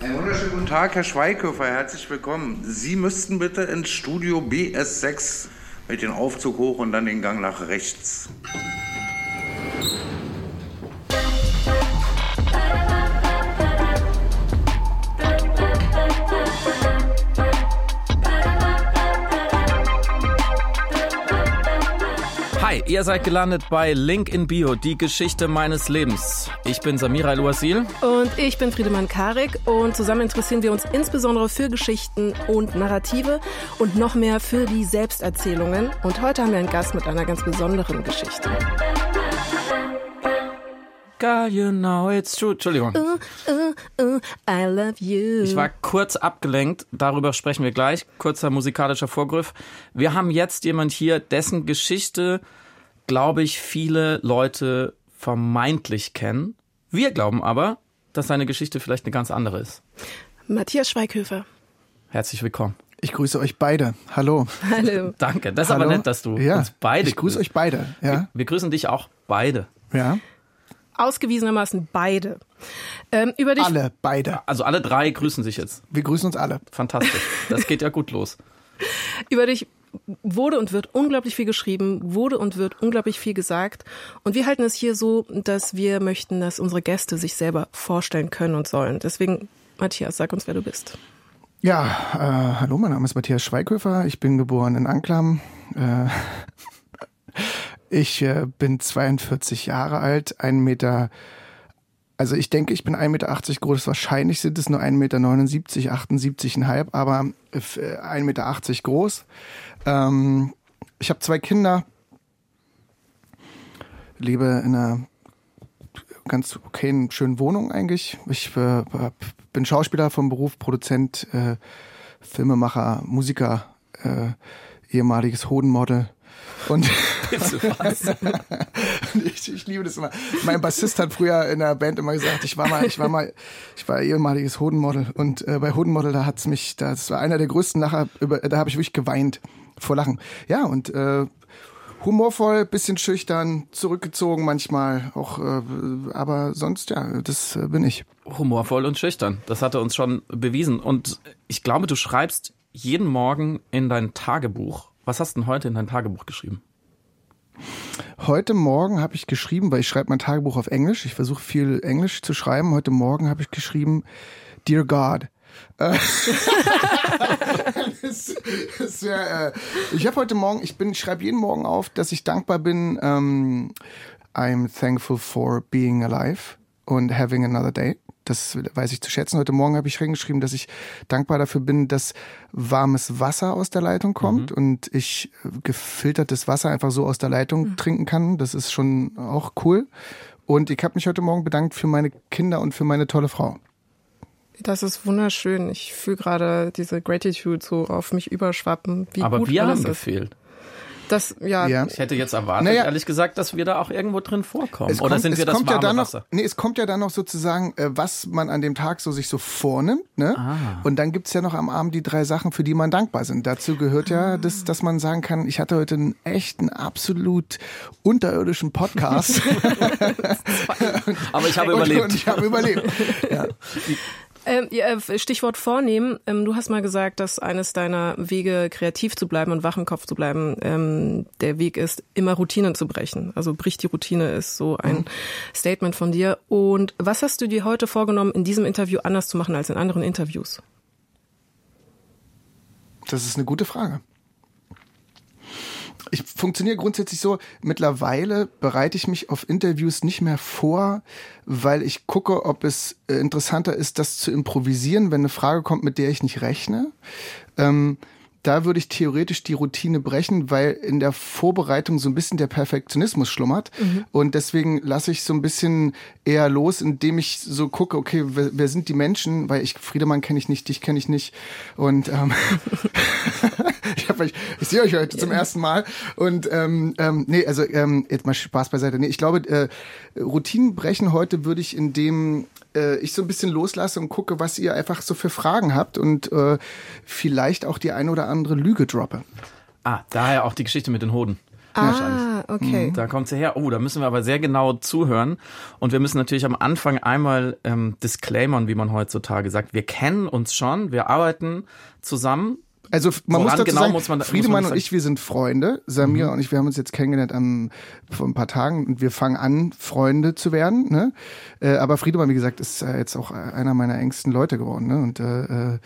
Einen wunderschönen guten Tag, Herr Schweighöfer, herzlich willkommen. Sie müssten bitte ins Studio BS6 mit dem Aufzug hoch und dann den Gang nach rechts. Ihr seid gelandet bei Link in Bio, die Geschichte meines Lebens. Ich bin Samira El-Wasil. Und ich bin Friedemann Karik und zusammen interessieren wir uns insbesondere für Geschichten und Narrative und noch mehr für die Selbsterzählungen. Und heute haben wir einen Gast mit einer ganz besonderen Geschichte. Girl, you know it's true. Entschuldigung. Uh, uh, uh, I love you. Ich war kurz abgelenkt, darüber sprechen wir gleich. Kurzer musikalischer Vorgriff. Wir haben jetzt jemand hier, dessen Geschichte, glaube ich, viele Leute vermeintlich kennen. Wir glauben aber, dass seine Geschichte vielleicht eine ganz andere ist. Matthias Schweighöfer. Herzlich willkommen. Ich grüße euch beide. Hallo. Hallo. Danke. Das ist Hallo. aber nett, dass du ja, uns beide Ich grüße euch beide. Ja. Wir, wir grüßen dich auch beide. ja. Ausgewiesenermaßen beide. Ähm, über dich. Alle, beide. Also alle drei grüßen sich jetzt. Wir grüßen uns alle. Fantastisch. Das geht ja gut los. Über dich wurde und wird unglaublich viel geschrieben, wurde und wird unglaublich viel gesagt. Und wir halten es hier so, dass wir möchten, dass unsere Gäste sich selber vorstellen können und sollen. Deswegen, Matthias, sag uns, wer du bist. Ja, äh, hallo, mein Name ist Matthias Schweighöfer. Ich bin geboren in Anklam. Äh, ich äh, bin 42 Jahre alt, ein Meter, also ich denke, ich bin 1,80 Meter groß. Wahrscheinlich sind es nur 1,79 Meter, 78,5, aber äh, 1,80 Meter groß. Ähm, ich habe zwei Kinder, lebe in einer ganz okayen, schönen Wohnung eigentlich. Ich äh, bin Schauspieler vom Beruf, Produzent, äh, Filmemacher, Musiker, äh, ehemaliges Hodenmodel. Und ich, ich liebe das immer. Mein Bassist hat früher in der Band immer gesagt, ich war mal, ich war mal, ich war ehemaliges Hodenmodel. Und äh, bei Hodenmodel, da hat's mich, das war einer der größten Lacher, über, da habe ich wirklich geweint vor Lachen. Ja, und äh, humorvoll, bisschen schüchtern, zurückgezogen manchmal, auch, äh, aber sonst ja, das äh, bin ich. Humorvoll und schüchtern. Das hat er uns schon bewiesen. Und ich glaube, du schreibst jeden Morgen in dein Tagebuch. Was hast du denn heute in dein Tagebuch geschrieben? Heute Morgen habe ich geschrieben, weil ich schreibe mein Tagebuch auf Englisch. Ich versuche viel Englisch zu schreiben. Heute Morgen habe ich geschrieben, Dear God. Äh, das, das wär, äh, ich habe heute Morgen, ich bin, schreibe jeden Morgen auf, dass ich dankbar bin. Ähm, I'm thankful for being alive and having another day. Das weiß ich zu schätzen. Heute Morgen habe ich reingeschrieben, dass ich dankbar dafür bin, dass warmes Wasser aus der Leitung kommt und ich äh, gefiltertes Wasser einfach so aus der Leitung trinken kann. Das ist schon auch cool. Und ich habe mich heute Morgen bedankt für meine Kinder und für meine tolle Frau. Das ist wunderschön. Ich fühle gerade diese Gratitude so auf mich überschwappen. Wie Aber gut wir alles haben ist. gefehlt. Das, ja, Ja. Ich hätte jetzt erwartet, Naja. ehrlich gesagt, dass wir da auch irgendwo drin vorkommen. Es Oder kommt, sind wir das kommt warme ja dann noch, Wasser? Nee, es kommt ja dann noch sozusagen, äh, was man an dem Tag so sich so vornimmt. Ne? Ah. Und dann gibt's ja noch am Abend die drei Sachen, für die man dankbar sind. Dazu gehört ja, das, dass man sagen kann, ich hatte heute einen echten, absolut unterirdischen Podcast. Aber ich habe und, überlebt. Und ich habe überlebt. Ja. Ähm, ja, äh, Stichwort vornehmen. Ähm, du hast mal gesagt, dass eines deiner Wege, kreativ zu bleiben und wach im Kopf zu bleiben, ähm, der Weg ist, immer Routinen zu brechen. Also brich die Routine ist so ein Statement von dir. Und was hast du dir heute vorgenommen, in diesem Interview anders zu machen als in anderen Interviews? Das ist eine gute Frage. Ich funktioniere grundsätzlich so, mittlerweile bereite ich mich auf Interviews nicht mehr vor, weil ich gucke, ob es äh, interessanter ist, das zu improvisieren, wenn eine Frage kommt, mit der ich nicht rechne. Ähm, da würde ich theoretisch die Routine brechen, weil in der Vorbereitung so ein bisschen der Perfektionismus schlummert. Und deswegen lasse ich so ein bisschen eher los, indem ich so gucke, okay, wer, wer sind die Menschen? Weil ich, Friedemann kenne ich nicht, dich kenne ich nicht. Und ähm, ich, hab euch, ich sehe euch heute zum ersten Mal. Und ähm, ähm, nee, also ähm, jetzt mal Spaß beiseite. Nee, ich glaube, äh, Routinen brechen heute würde ich, indem äh, ich so ein bisschen loslasse und gucke, was ihr einfach so für Fragen habt und äh, vielleicht auch die eine oder andere Lüge droppe. Ah, daher auch die Geschichte mit den Hoden. Ah, okay. Da kommt sie her. Oh, da müssen wir aber sehr genau zuhören. Und wir müssen natürlich am Anfang einmal ähm, disclaimern, wie man heutzutage sagt. Wir kennen uns schon, wir arbeiten zusammen. Also man Woran muss dazu genau sagen, muss man- muss Friedemann man und ich, wir sind Freunde. Samira und ich, wir haben uns jetzt kennengelernt am, vor ein paar Tagen und wir fangen an, Freunde zu werden. Ne? Äh, aber Friedemann, wie gesagt, ist äh, jetzt auch einer meiner engsten Leute geworden. Ne? Und äh, äh, der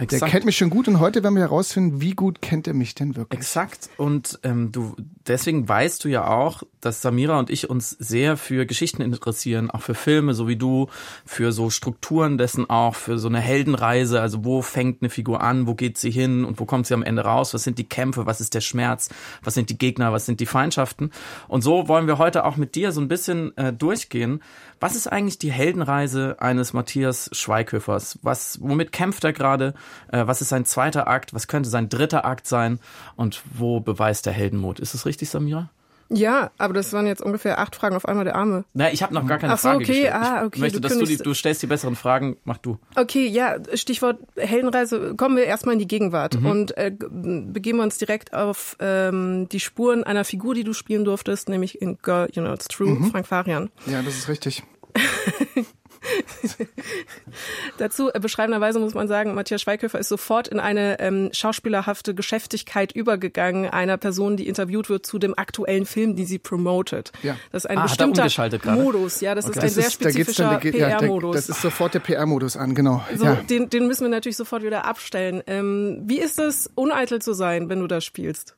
Exakt. kennt mich schon gut und heute werden wir herausfinden, wie gut kennt er mich denn wirklich. Exakt. Und ähm, du deswegen weißt du ja auch, dass Samira und ich uns sehr für Geschichten interessieren, auch für Filme, so wie du, für so Strukturen dessen auch, für so eine Heldenreise. Also wo fängt eine Figur an, wo geht sie hin und wo kommt sie am Ende raus? Was sind die Kämpfe? Was ist der Schmerz? Was sind die Gegner? Was sind die Feindschaften? Und so wollen wir heute auch mit dir so ein bisschen äh, durchgehen. Was ist eigentlich die Heldenreise eines Matthias Schweighöfers? Was, womit kämpft er gerade? Äh, was ist sein zweiter Akt? Was könnte sein dritter Akt sein? Und wo beweist er Heldenmut? Ist es richtig, Samira? Ja, aber das waren jetzt ungefähr acht Fragen auf einmal der Arme. Na, ich habe noch gar keine Ach so, Frage okay, gestellt. ah, Ich okay, möchte, du dass du, die, du stellst die besseren Fragen. Mach du. Okay, ja, Stichwort Heldenreise. Kommen wir erstmal in die Gegenwart Mhm. und äh, begeben wir uns direkt auf ähm, die Spuren einer Figur, die du spielen durftest, nämlich in Girl, You Know It's True, Mhm. Frank Farian. Ja, das ist richtig. Dazu äh, beschreibenderweise muss man sagen, Matthias Schweighöfer ist sofort in eine ähm, schauspielerhafte Geschäftigkeit übergegangen, einer Person, die interviewt wird zu dem aktuellen Film, die sie promotet. Ja. Das ist ein Ah, er bestimmter? Modus, ja, das ist ein Das sehr ist, spezifischer geht, ja, da, PR-Modus. das ist sofort der PR-Modus an, genau. So, ja. den, den müssen wir natürlich sofort wieder abstellen. Ähm, wie ist es, uneitel zu sein, wenn du das spielst?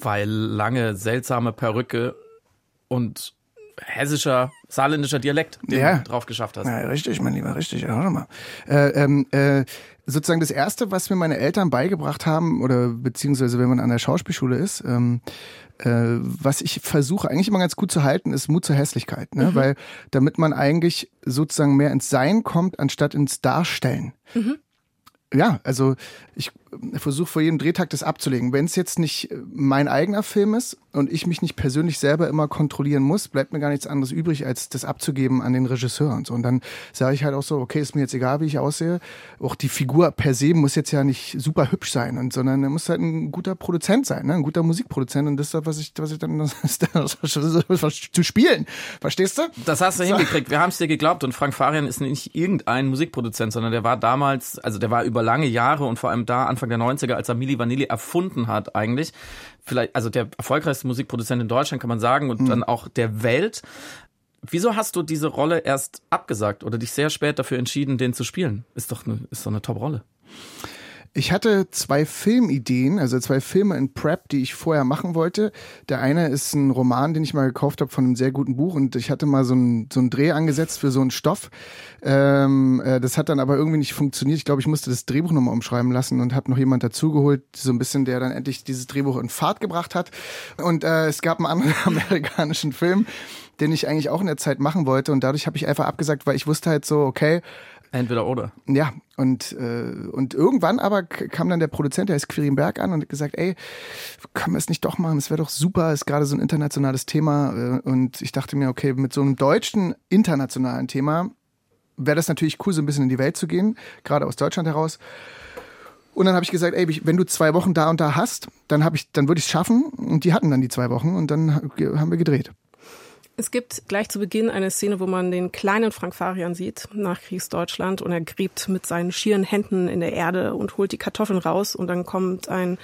Weil lange, seltsame Perücke und hessischer, saarländischer Dialekt, den Ja. du drauf geschafft hast. Ja, richtig, mein Lieber, richtig. Ja, mal. Äh, ähm, äh, sozusagen das Erste, was mir meine Eltern beigebracht haben, oder beziehungsweise wenn man an der Schauspielschule ist, ähm, äh, was ich versuche eigentlich immer ganz gut zu halten, ist Mut zur Hässlichkeit. Ne? Weil damit man eigentlich sozusagen mehr ins Sein kommt, anstatt ins Darstellen. Ja, also ich versuche vor jedem Drehtag das abzulegen. Wenn es jetzt nicht äh, mein eigener Film ist und ich mich nicht persönlich selber immer kontrollieren muss, bleibt mir gar nichts anderes übrig, als das abzugeben an den Regisseur und so. Und dann sage ich halt auch so, okay, ist mir jetzt egal, wie ich aussehe. Auch die Figur per se muss jetzt ja nicht super hübsch sein, und, sondern er muss halt ein guter Produzent sein, ne? ein guter Musikproduzent. Und das ist das, was ich, was ich dann das ist das, was zu spielen. Verstehst du? Das hast du hingekriegt. Wir haben es dir geglaubt. Und Frank Farian ist nicht irgendein Musikproduzent, sondern der war damals, also der war über lange Jahre und vor allem da Anfang der 90er, als er Milli Vanilli erfunden hat eigentlich. Vielleicht, also der erfolgreichste Musikproduzent in Deutschland, kann man sagen, und dann auch der Welt. Wieso hast du diese Rolle erst abgesagt oder dich sehr spät dafür entschieden, den zu spielen? Ist doch eine, ist doch eine Top-Rolle. Ich hatte zwei Filmideen, also zwei Filme in Prep, die ich vorher machen wollte. Der eine ist ein Roman, den ich mal gekauft habe von einem sehr guten Buch und ich hatte mal so einen, so einen Dreh angesetzt für so einen Stoff. Ähm, äh, das hat dann aber irgendwie nicht funktioniert. Ich glaube, ich musste das Drehbuch nochmal umschreiben lassen und habe noch jemand dazugeholt, so ein bisschen, der dann endlich dieses Drehbuch in Fahrt gebracht hat. Und äh, es gab einen anderen amerikanischen Film, den ich eigentlich auch in der Zeit machen wollte und dadurch habe ich einfach abgesagt, weil ich wusste halt so, okay, Entweder oder. ja, und, äh, und irgendwann aber kam dann der Produzent, der ist Quirin Berg an und hat gesagt, ey, können wir es nicht doch machen? Es wäre doch super, ist gerade so ein internationales Thema. Äh, und ich dachte mir, okay, mit so einem deutschen internationalen Thema wäre das natürlich cool, so ein bisschen in die Welt zu gehen, gerade aus Deutschland heraus. Und dann habe ich gesagt, ey, wenn du zwei Wochen da und da hast, dann dann würde ich es schaffen. Und die hatten dann die zwei Wochen und dann haben wir gedreht. Es gibt gleich zu Beginn eine Szene, wo man den kleinen Frank Farian sieht, nach Kriegsdeutschland, und er gräbt mit seinen schieren Händen in der Erde und holt die Kartoffeln raus. Und dann kommt ein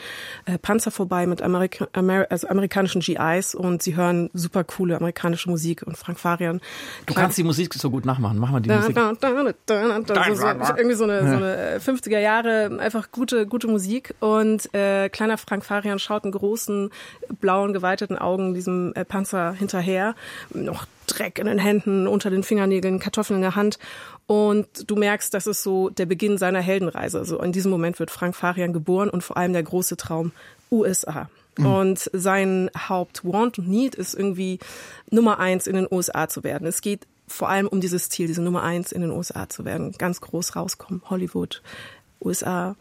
äh, Panzer vorbei mit Amerika Amer also amerikanischen GIs und sie hören super coole amerikanische Musik. Und Frank Farian. Du kannst die Musik so gut nachmachen. Mach mal die Da, Musik. da, da, so, so, irgendwie so eine, so eine äh, 50er Jahre, einfach gute, gute Musik. Und äh, kleiner Frank Farian schaut in großen, blauen, geweiteten Augen diesem äh, Panzer hinterher. Noch Dreck in den Händen, unter den Fingernägeln, Kartoffeln in der Hand. Und du merkst, das ist so der Beginn seiner Heldenreise. Also in diesem Moment wird Frank Farian geboren und vor allem der große Traum USA. Und sein Haupt-Want und Need ist irgendwie Nummer eins in den USA zu werden. Es geht vor allem um dieses Ziel, diese Nummer eins in den USA zu werden. Ganz groß rauskommen. Hollywood, USA.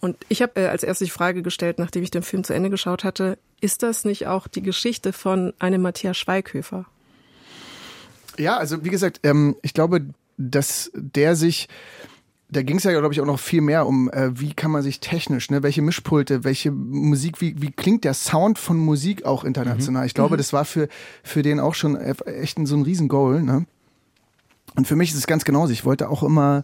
Und ich habe äh, als erstes die Frage gestellt, nachdem ich den Film zu Ende geschaut hatte, ist das nicht auch die Geschichte von einem Matthias Schweighöfer? Ja, also wie gesagt, ähm, ich glaube, dass der sich da ging es ja, glaube ich, auch noch viel mehr um, äh, wie kann man sich technisch, ne, welche Mischpulte, welche Musik, wie, wie klingt der Sound von Musik auch international. Mhm. Ich glaube, mhm. das war für, für den auch schon echt so ein Riesengoal. Ne? Und für mich ist es ganz genauso. Ich wollte auch immer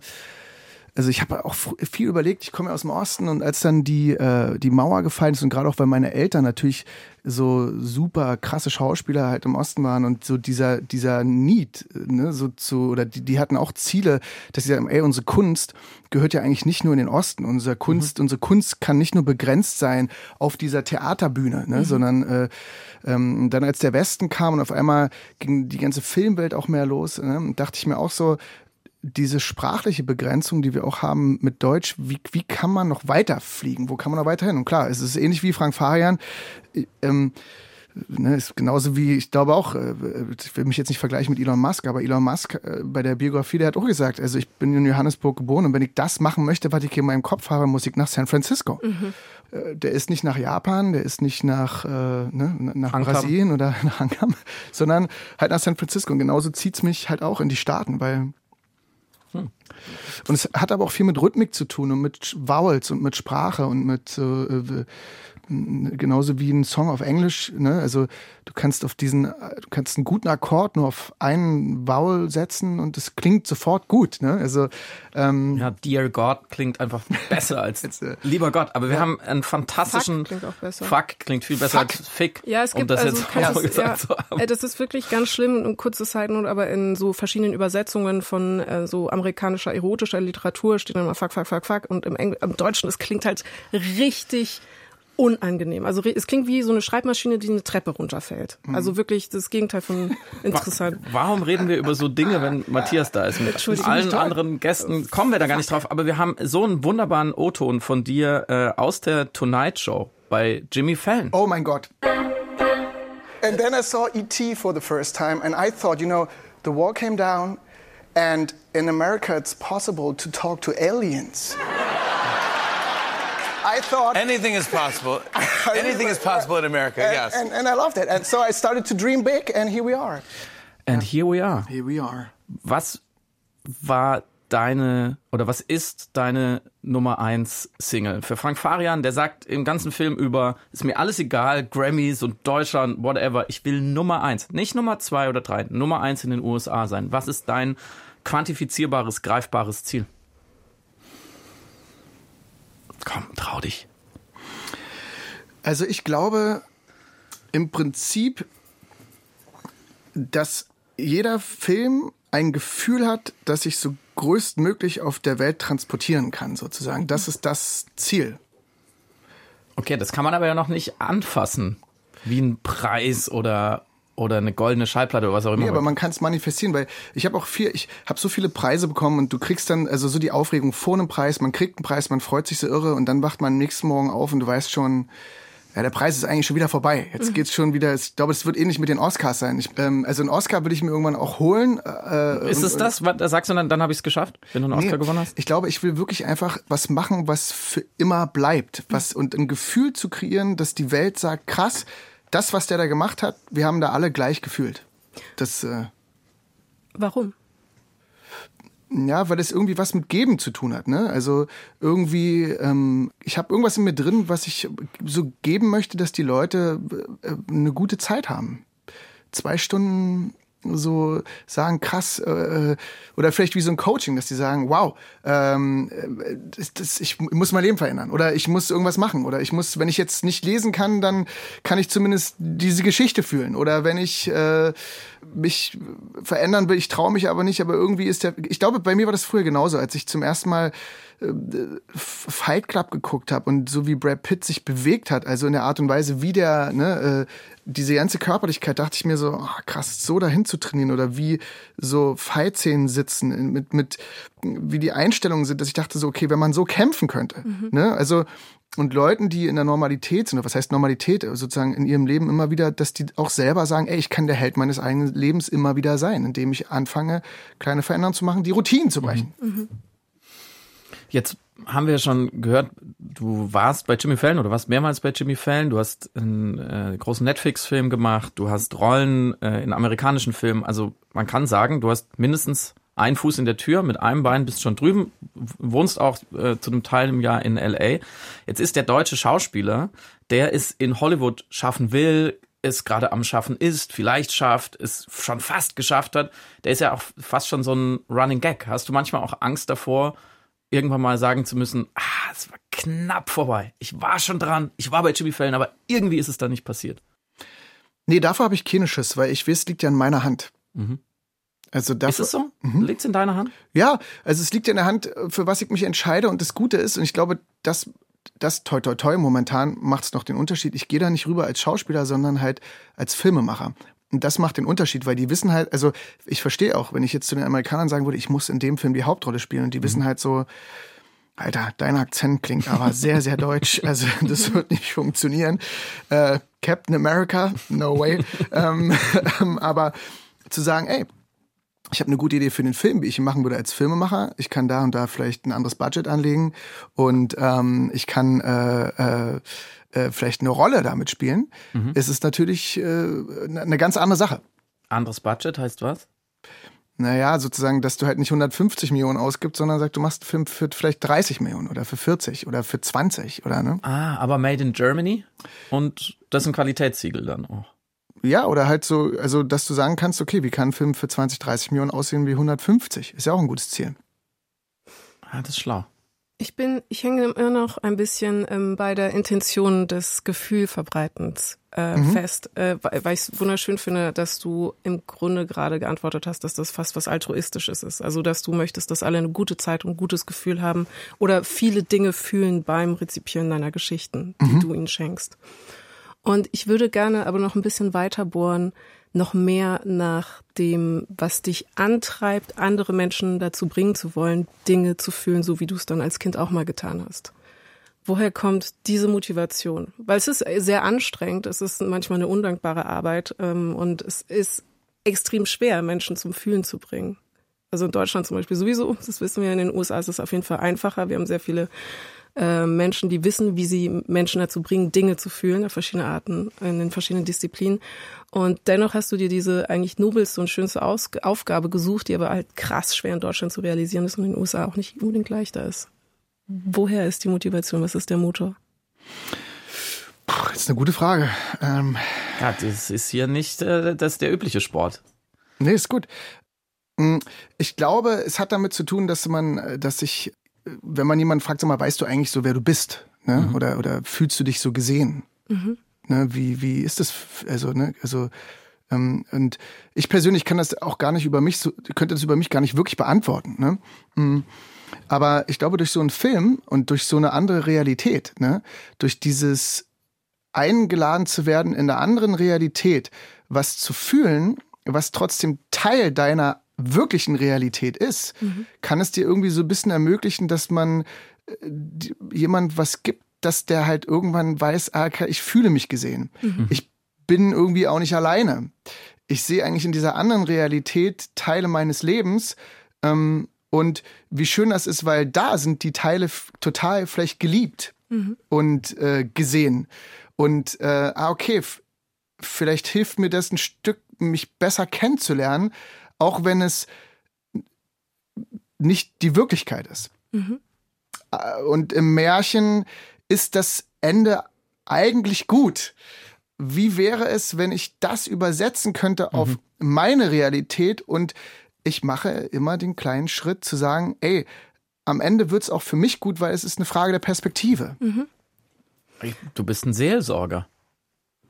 also ich habe auch viel überlegt, ich komme ja aus dem Osten und als dann die, äh, die Mauer gefallen ist und gerade auch weil meine Eltern natürlich so super krasse Schauspieler halt im Osten waren und so dieser, dieser Need, ne, so zu, oder die, die hatten auch Ziele, dass sie sagen, ey, unsere Kunst gehört ja eigentlich nicht nur in den Osten. Unsere Kunst, mhm. unsere Kunst kann nicht nur begrenzt sein auf dieser Theaterbühne, ne, mhm. sondern äh, ähm, dann als der Westen kam und auf einmal ging die ganze Filmwelt auch mehr los, ne, dachte ich mir auch so, diese sprachliche Begrenzung, die wir auch haben mit Deutsch, wie, wie kann man noch weiter fliegen? Wo kann man noch weiter hin? Und klar, es ist ähnlich wie Frank Farian. Ähm, ne, ist genauso wie, ich glaube auch, äh, ich will mich jetzt nicht vergleichen mit Elon Musk, aber Elon Musk äh, bei der Biografie, der hat auch gesagt, also ich bin in Johannesburg geboren und wenn ich das machen möchte, was ich in meinem Kopf habe, muss ich nach San Francisco. Mhm. Äh, der ist nicht nach Japan, der ist nicht nach, äh, ne, nach Brasilien oder nach Ankam, sondern halt nach San Francisco. Und genauso zieht's mich halt auch in die Staaten, weil hm. Und es hat aber auch viel mit Rhythmik zu tun und mit Vowels und mit Sprache und mit äh, genauso wie ein Song auf Englisch, ne? Also du kannst auf diesen, du kannst einen guten Akkord nur auf einen Vowel setzen und es klingt sofort gut, ne? Also ähm, ja, Dear God klingt einfach besser als Jetzt, äh, Lieber Gott. Aber wir ja. haben einen fantastischen Fuck klingt auch besser. Fuck klingt viel besser Fuck. als Fick. Ja, es gibt um das also, jetzt auch gesagt ja, zu haben. Äh, das ist wirklich ganz schlimm und kurze Zeiten, aber in so verschiedenen Übersetzungen von äh, so amerikanischer erotischer Literatur steht dann immer Fuck, Fuck, Fuck, Fuck und im, Engl im Deutschen es klingt halt richtig unangenehm. Also es klingt wie so eine Schreibmaschine, die eine Treppe runterfällt. Mhm. Also wirklich das Gegenteil von interessant. Warum reden wir über so Dinge, wenn Matthias da ist? Mit allen anderen Gästen kommen wir da gar nicht drauf. Aber wir haben so einen wunderbaren O-Ton von dir äh, aus der Tonight Show bei Jimmy Fallon. Oh mein Gott. And then I saw E.T. for the first time and I thought, you know, the wall came down and in America it's possible to talk to aliens. I thought anything is possible. anything is possible in America. And, yes, and, and I loved it. And so I started to dream big, and here we are. And here we are. Here we are. Was war deine oder was ist deine Nummer 1 Single? Für Frank Farian, der sagt im ganzen Film über, ist mir alles egal, Grammys und Deutschland, whatever, ich will Nummer 1, nicht Nummer 2 oder 3, Nummer 1 in den USA sein. Was ist dein quantifizierbares, greifbares Ziel? Komm, trau dich. Also ich glaube im Prinzip, dass jeder Film ein Gefühl hat, dass ich so größtmöglich auf der Welt transportieren kann, sozusagen. Das ist das Ziel. Okay, das kann man aber ja noch nicht anfassen. Wie ein Preis oder oder eine goldene Schallplatte oder was auch immer. Nee, aber man kann es manifestieren, weil ich habe auch viel, ich habe so viele Preise bekommen und du kriegst dann, also so die Aufregung vor einem Preis, man kriegt einen Preis, man freut sich so irre und dann wacht man am nächsten Morgen auf und du weißt schon, ja, der Preis ist eigentlich schon wieder vorbei. Jetzt mhm. geht's schon wieder. Ich glaube, es wird ähnlich mit den Oscars sein. Ich, ähm, also einen Oscar will ich mir irgendwann auch holen. Äh, ist es das? Was, sagst du dann, dann habe ich es geschafft, wenn du einen Oscar nee, gewonnen hast? Ich glaube, ich will wirklich einfach was machen, was für immer bleibt, was und ein Gefühl zu kreieren, dass die Welt sagt, krass das, was der da gemacht hat, wir haben da alle gleich gefühlt. Das. Äh, Warum? Ja, weil es irgendwie was mit Geben zu tun hat. Ne? Also irgendwie, ähm, ich habe irgendwas in mir drin, was ich so geben möchte, dass die Leute äh, eine gute Zeit haben. Zwei Stunden so sagen, krass, äh, oder vielleicht wie so ein Coaching, dass die sagen, wow, ähm, das, das, ich muss mein Leben verändern oder ich muss irgendwas machen oder ich muss, wenn ich jetzt nicht lesen kann, dann kann ich zumindest diese Geschichte fühlen oder wenn ich äh, mich verändern will, ich traue mich aber nicht, aber irgendwie ist der, ich glaube, bei mir war das früher genauso, als ich zum ersten Mal äh, Fight Club geguckt habe und so wie Brad Pitt sich bewegt hat, also in der Art und Weise, wie der, ne, äh, diese ganze Körperlichkeit, dachte ich mir so, oh, krass, so dahin zu trainieren oder wie so Fight-Szenen sitzen, mit, mit, wie die Einstellungen sind, dass ich dachte so, okay, wenn man so kämpfen könnte, mhm. ne, also, und Leuten, die in der Normalität sind, oder was heißt Normalität, sozusagen in ihrem Leben immer wieder, dass die auch selber sagen, ey, ich kann der Held meines eigenen Lebens immer wieder sein, indem ich anfange, kleine Veränderungen zu machen, die Routinen zu brechen. Mhm. mhm. Jetzt haben wir schon gehört, du warst bei Jimmy Fallon oder warst mehrmals bei Jimmy Fallon. Du hast einen äh, großen Netflix-Film gemacht, du hast Rollen äh, in amerikanischen Filmen. Also man kann sagen, du hast mindestens Ein Fuß in der Tür, mit einem Bein bist schon drüben, wohnst auch äh, zu einem Teil im Jahr in LA. Jetzt ist der deutsche Schauspieler, der es in Hollywood schaffen will, es gerade am Schaffen ist, vielleicht schafft, es schon fast geschafft hat, der ist ja auch fast schon so ein Running Gag. Hast du manchmal auch Angst davor, irgendwann mal sagen zu müssen, ah, es war knapp vorbei. Ich war schon dran, ich war bei Jimmy Fallon, aber irgendwie ist es da nicht passiert. Nee, dafür habe ich keine Schiss, weil ich weiß, es liegt ja in meiner Hand. Mhm. Also dafür, Ist es so? Liegt es in deiner Hand? Ja, also es liegt ja in der Hand, für was ich mich entscheide und das Gute ist, und ich glaube, das, das toi toi toi momentan macht es noch den Unterschied. Ich gehe da nicht rüber als Schauspieler, sondern halt als Filmemacher. Und das macht den Unterschied, weil die wissen halt, also ich verstehe auch, wenn ich jetzt zu den Amerikanern sagen würde, ich muss in dem Film die Hauptrolle spielen und die wissen halt so, Alter, dein Akzent klingt aber sehr, sehr deutsch. Also das wird nicht funktionieren. Äh, Captain America, no way. ähm, ähm, aber zu sagen, ey, ich habe eine gute Idee für den Film, wie ich ihn machen würde als Filmemacher. Ich kann da und da vielleicht ein anderes Budget anlegen und ähm, ich kann äh, äh, äh, vielleicht eine Rolle damit spielen. Mhm. Es ist natürlich äh, eine ganz andere Sache. Anderes Budget heißt was? Naja, sozusagen, dass du halt nicht 150 Millionen ausgibst, sondern sagst, du machst einen Film für vielleicht 30 Millionen oder für 40 oder für 20 oder ne? Ah, aber made in Germany und das ist ein Qualitätssiegel dann auch. Ja, oder halt so, also dass du sagen kannst, okay, wie kann ein Film für 20, 30 Millionen aussehen wie 150? Ist ja auch ein gutes Ziel. Ah, das ist schlau. Ich bin, ich hänge immer noch ein bisschen ähm, bei der Intention des Gefühlverbreitens äh, Mhm. fest, äh, weil weil ich es wunderschön finde, dass du im Grunde gerade geantwortet hast, dass das fast was altruistisches ist. Also dass du möchtest, dass alle eine gute Zeit und ein gutes Gefühl haben oder viele Dinge fühlen beim Rezipieren deiner Geschichten, die du ihnen schenkst. Und ich würde gerne aber noch ein bisschen weiter bohren, noch mehr nach dem, was dich antreibt, andere Menschen dazu bringen zu wollen, Dinge zu fühlen, so wie du es dann als Kind auch mal getan hast. Woher kommt diese Motivation? Weil es ist sehr anstrengend, es ist manchmal eine undankbare Arbeit ähm, und es ist extrem schwer, Menschen zum Fühlen zu bringen. Also in Deutschland zum Beispiel sowieso, das wissen wir, in den USA ist es auf jeden Fall einfacher. Wir haben sehr viele äh, Menschen, die wissen, wie sie Menschen dazu bringen, Dinge zu fühlen, auf verschiedene Arten, in den verschiedenen Disziplinen. Und dennoch hast du dir diese eigentlich nobelste und schönste Aus Aufgabe gesucht, die aber halt krass schwer in Deutschland zu realisieren ist und in den USA auch nicht unbedingt leichter ist. Woher ist die Motivation? Was ist der Motor? Puh, das ist eine gute Frage. Ähm, Ja, das ist hier nicht äh, das ist der übliche Sport. nee, ist gut. Mm, Ich glaube, es hat damit zu tun, dass man, äh, dass sich, äh, wenn man jemanden fragt, sag mal, weißt du eigentlich so, wer du bist? Ne? Oder, oder fühlst du dich so gesehen? Ne? Wie, wie ist das? Also, ne, also, ähm, und ich persönlich kann das auch gar nicht über mich, so, könnte das über mich gar nicht wirklich beantworten. Ne? Mm. Aber ich glaube, durch so einen Film und durch so eine andere Realität, ne, durch dieses eingeladen zu werden, in einer anderen Realität was zu fühlen, was trotzdem Teil deiner wirklichen Realität ist, kann es dir irgendwie so ein bisschen ermöglichen, dass man äh, jemand was gibt, dass der halt irgendwann weiß, ah, ich fühle mich gesehen. Ich bin irgendwie auch nicht alleine. Ich sehe eigentlich in dieser anderen Realität Teile meines Lebens ähm, und wie schön das ist, weil da sind die Teile total vielleicht geliebt und äh, gesehen. Und äh, ah, okay, vielleicht hilft mir das ein Stück, mich besser kennenzulernen, auch wenn es nicht die Wirklichkeit ist. Äh, Und im Märchen ist das Ende eigentlich gut. Wie wäre es, wenn ich das übersetzen könnte auf meine Realität und ich mache immer den kleinen Schritt zu sagen, ey, am Ende wird's auch für mich gut, weil es ist eine Frage der Perspektive. Du bist ein Seelsorger,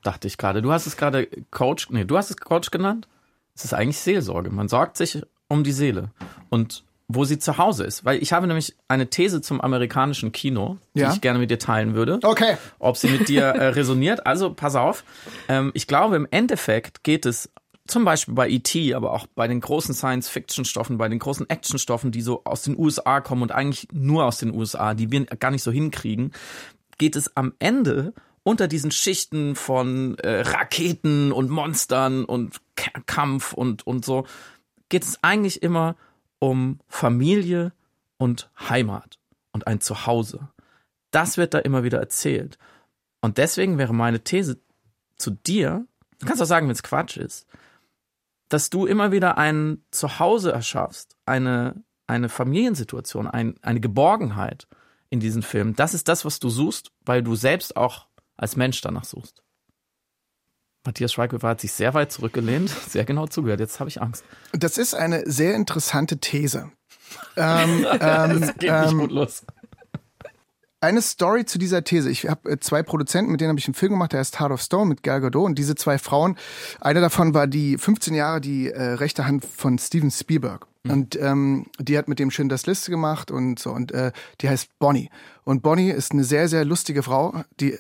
dachte ich gerade. Du hast es gerade Coach, nee, du hast es Coach genannt. Es ist eigentlich Seelsorge. Man sorgt sich um die Seele und wo sie zu Hause ist. Weil ich habe nämlich eine These zum amerikanischen Kino, die Ja? ich gerne mit dir teilen würde. Okay. ob sie mit dir äh, resoniert. Also pass auf. Ähm, ich glaube, im Endeffekt geht es zum Beispiel bei E.T., aber auch bei den großen Science-Fiction-Stoffen, bei den großen Action-Stoffen, die so aus den USA kommen und eigentlich nur aus den USA, die wir gar nicht so hinkriegen, geht es am Ende unter diesen Schichten von äh, Raketen und Monstern und K Kampf und, und so, geht es eigentlich immer um Familie und Heimat und ein Zuhause. Das wird da immer wieder erzählt. Und deswegen wäre meine These zu dir, du kannst auch sagen, wenn es Quatsch ist, dass du immer wieder ein Zuhause erschaffst, eine, eine Familiensituation, ein, eine Geborgenheit in diesen Filmen. Das ist das, was du suchst, weil du selbst auch als Mensch danach suchst. Matthias Schweighöfer hat sich sehr weit zurückgelehnt, sehr genau zugehört. Jetzt habe ich Angst. Das ist eine sehr interessante These. ähm, ähm, das geht nicht ähm, gut los. Eine Story zu dieser These. Ich habe äh, zwei Produzenten, mit denen habe ich einen Film gemacht, der heißt Heart of Stone mit Gal Gadot. Und diese zwei Frauen, eine davon war die 15 Jahre die äh, rechte Hand von Steven Spielberg. Mhm. Und ähm, die hat mit dem Schindlers Liste gemacht und so. Und äh, die heißt Bonnie. Und Bonnie ist eine sehr, sehr lustige Frau. Die,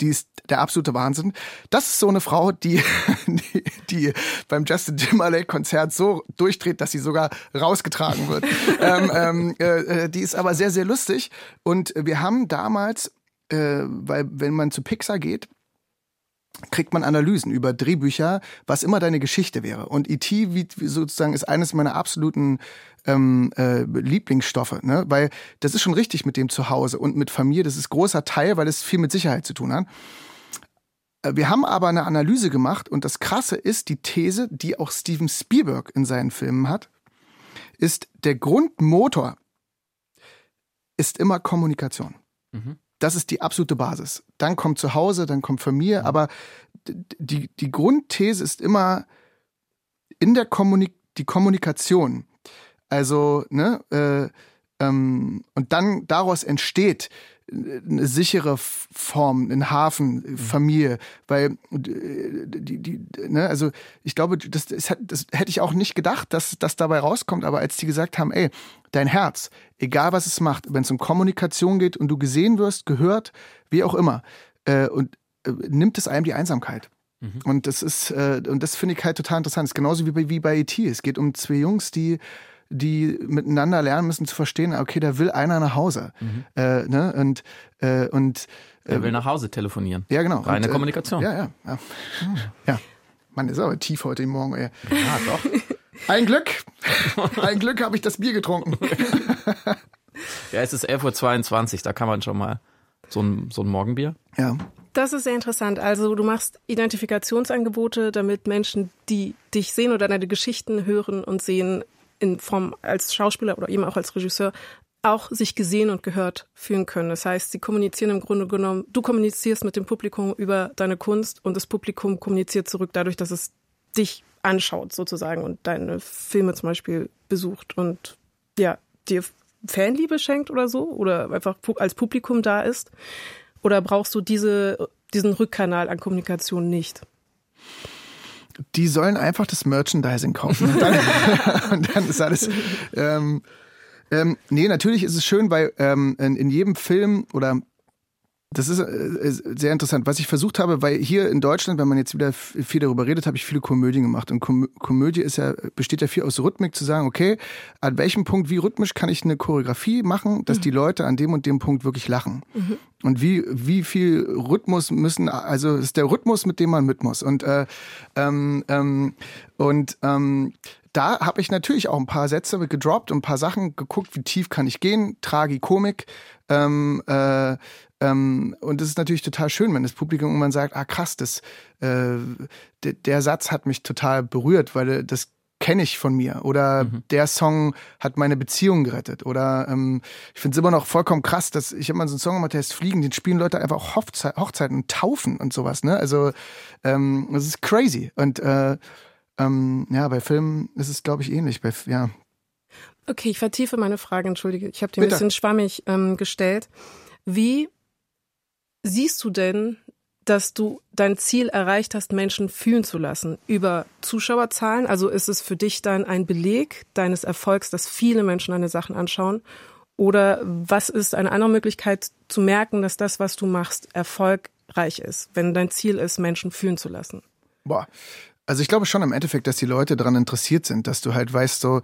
die ist der absolute Wahnsinn. Das ist so eine Frau, die, die, die beim Justin Timberlake Konzert so durchdreht, dass sie sogar rausgetragen wird. ähm, ähm, äh, äh, die ist aber sehr, sehr lustig. Und wir haben damals, äh, weil wenn man zu Pixar geht, kriegt man Analysen über Drehbücher, was immer deine Geschichte wäre. Und E.T. wie sozusagen ist eines meiner absoluten ähm, äh, Lieblingsstoffe, ne? weil das ist schon richtig mit dem Zuhause und mit Familie. Das ist großer Teil, weil es viel mit Sicherheit zu tun hat. Äh, wir haben aber eine Analyse gemacht und das Krasse ist, die These, die auch Steven Spielberg in seinen Filmen hat, ist, der Grundmotor ist immer Kommunikation. Mhm. Das ist die absolute Basis. Dann kommt zu Hause, dann kommt Familie, aber die, die Grundthese ist immer in der Kommunik die Kommunikation. Also, ne, äh, ähm, und dann daraus entsteht eine sichere Form, ein Hafen, mhm. Familie, weil äh, die, die, ne, also ich glaube, das, das, das hätte ich auch nicht gedacht, dass das dabei rauskommt, aber als die gesagt haben, ey, dein Herz, egal was es macht, wenn es um Kommunikation geht und du gesehen wirst, gehört, wie auch immer, äh, und äh, nimmt es einem die Einsamkeit. Mhm. Und das ist, äh, und das finde ich halt total interessant. Das ist genauso wie bei, wie bei E.T. Es geht um zwei Jungs, die die miteinander lernen müssen zu verstehen, okay, da will einer nach Hause. Mhm. Äh, ne? Und, äh, und äh, er will nach Hause telefonieren. Ja, genau. Reine und, äh, Kommunikation. Ja, ja. Ja. ja. Man ist aber tief heute Morgen. Ey. Ja, doch. Ein Glück. Ein Glück habe ich das Bier getrunken. ja, es ist 11.22 Uhr, da kann man schon mal so ein, so ein Morgenbier. Ja. Das ist sehr interessant. Also du machst Identifikationsangebote, damit Menschen, die dich sehen oder deine Geschichten hören und sehen, in Form als Schauspieler oder eben auch als Regisseur auch sich gesehen und gehört fühlen können. Das heißt, sie kommunizieren im Grunde genommen, du kommunizierst mit dem Publikum über deine Kunst und das Publikum kommuniziert zurück dadurch, dass es dich anschaut sozusagen und deine Filme zum Beispiel besucht und ja, dir Fanliebe schenkt oder so oder einfach als Publikum da ist? Oder brauchst du diese, diesen Rückkanal an Kommunikation nicht? Die sollen einfach das Merchandising kaufen. Und dann, und dann ist alles. Ähm, ähm, nee, natürlich ist es schön, weil ähm, in, in jedem Film oder das ist äh, sehr interessant. Was ich versucht habe, weil hier in Deutschland, wenn man jetzt wieder viel darüber redet, habe ich viele Komödien gemacht. Und Kom Komödie ist ja, besteht ja viel aus Rhythmik, zu sagen, okay, an welchem Punkt, wie rhythmisch kann ich eine Choreografie machen, dass mhm. die Leute an dem und dem Punkt wirklich lachen. Mhm. Und wie, wie viel Rhythmus müssen, also ist der Rhythmus, mit dem man mit muss. Und, äh, ähm, ähm, und ähm, da habe ich natürlich auch ein paar Sätze gedroppt und ein paar Sachen geguckt, wie tief kann ich gehen, Tragikomik, ähm, äh, ähm, und es ist natürlich total schön, wenn das Publikum irgendwann sagt, ah krass, das, äh, der Satz hat mich total berührt, weil das kenne ich von mir. Oder mhm. der Song hat meine Beziehung gerettet. Oder ähm, ich finde es immer noch vollkommen krass, dass ich habe mal so einen Song gemacht, der heißt Fliegen, den spielen Leute einfach auch Hochzei Hochzeiten und Taufen und sowas. Ne? Also ähm, das ist crazy. Und äh, ähm, ja, bei Filmen ist es, glaube ich, ähnlich. Bei, ja. Okay, ich vertiefe meine Frage, entschuldige. Ich habe die ein bisschen schwammig ähm, gestellt. Wie siehst du denn, dass du dein Ziel erreicht hast, Menschen fühlen zu lassen über Zuschauerzahlen? Also ist es für dich dann ein Beleg deines Erfolgs, dass viele Menschen deine Sachen anschauen? Oder was ist eine andere Möglichkeit zu merken, dass das, was du machst, erfolgreich ist, wenn dein Ziel ist, Menschen fühlen zu lassen? Boah. Also ich glaube schon im Endeffekt, dass die Leute daran interessiert sind, dass du halt weißt, so,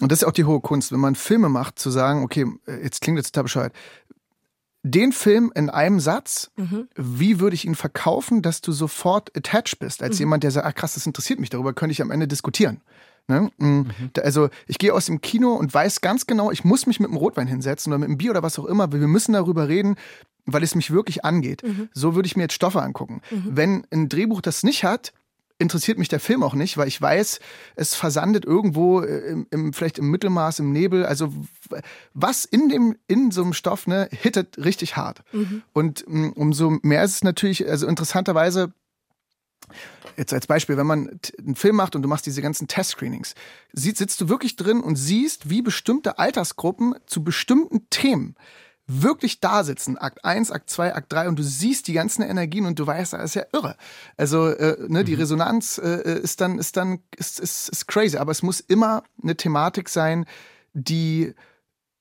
und das ist auch die hohe Kunst, wenn man Filme macht, zu sagen, okay, jetzt klingt jetzt total bescheuert, den Film in einem Satz, mhm. wie würde ich ihn verkaufen, dass du sofort attached bist, als mhm. jemand, der sagt, ah krass, das interessiert mich, darüber könnte ich am Ende diskutieren. Ne? Mm. Mhm. Also ich gehe aus dem Kino und weiß ganz genau, ich muss mich mit einem Rotwein hinsetzen oder mit einem Bier oder was auch immer, wir müssen darüber reden, weil es mich wirklich angeht. Mhm. So würde ich mir jetzt Stoffe angucken. Mhm. Wenn ein Drehbuch das nicht hat, interessiert mich der Film auch nicht, weil ich weiß, es versandet irgendwo äh, im, im vielleicht im Mittelmaß, im Nebel. Also was in dem in so einem Stoff ne hittet richtig hart. Mhm. Und um, umso mehr ist es natürlich, also interessanterweise Jetzt als Beispiel, wenn man einen Film macht und du machst diese ganzen Test-Screenings, sitzt du wirklich drin und siehst, wie bestimmte Altersgruppen zu bestimmten Themen wirklich da sitzen, Akt 1, Akt 2, Akt 3 und du siehst die ganzen Energien und du weißt, das ist ja irre. Also äh, ne, die mhm. Resonanz äh, ist dann ist dann ist, ist, ist crazy, aber es muss immer eine Thematik sein, die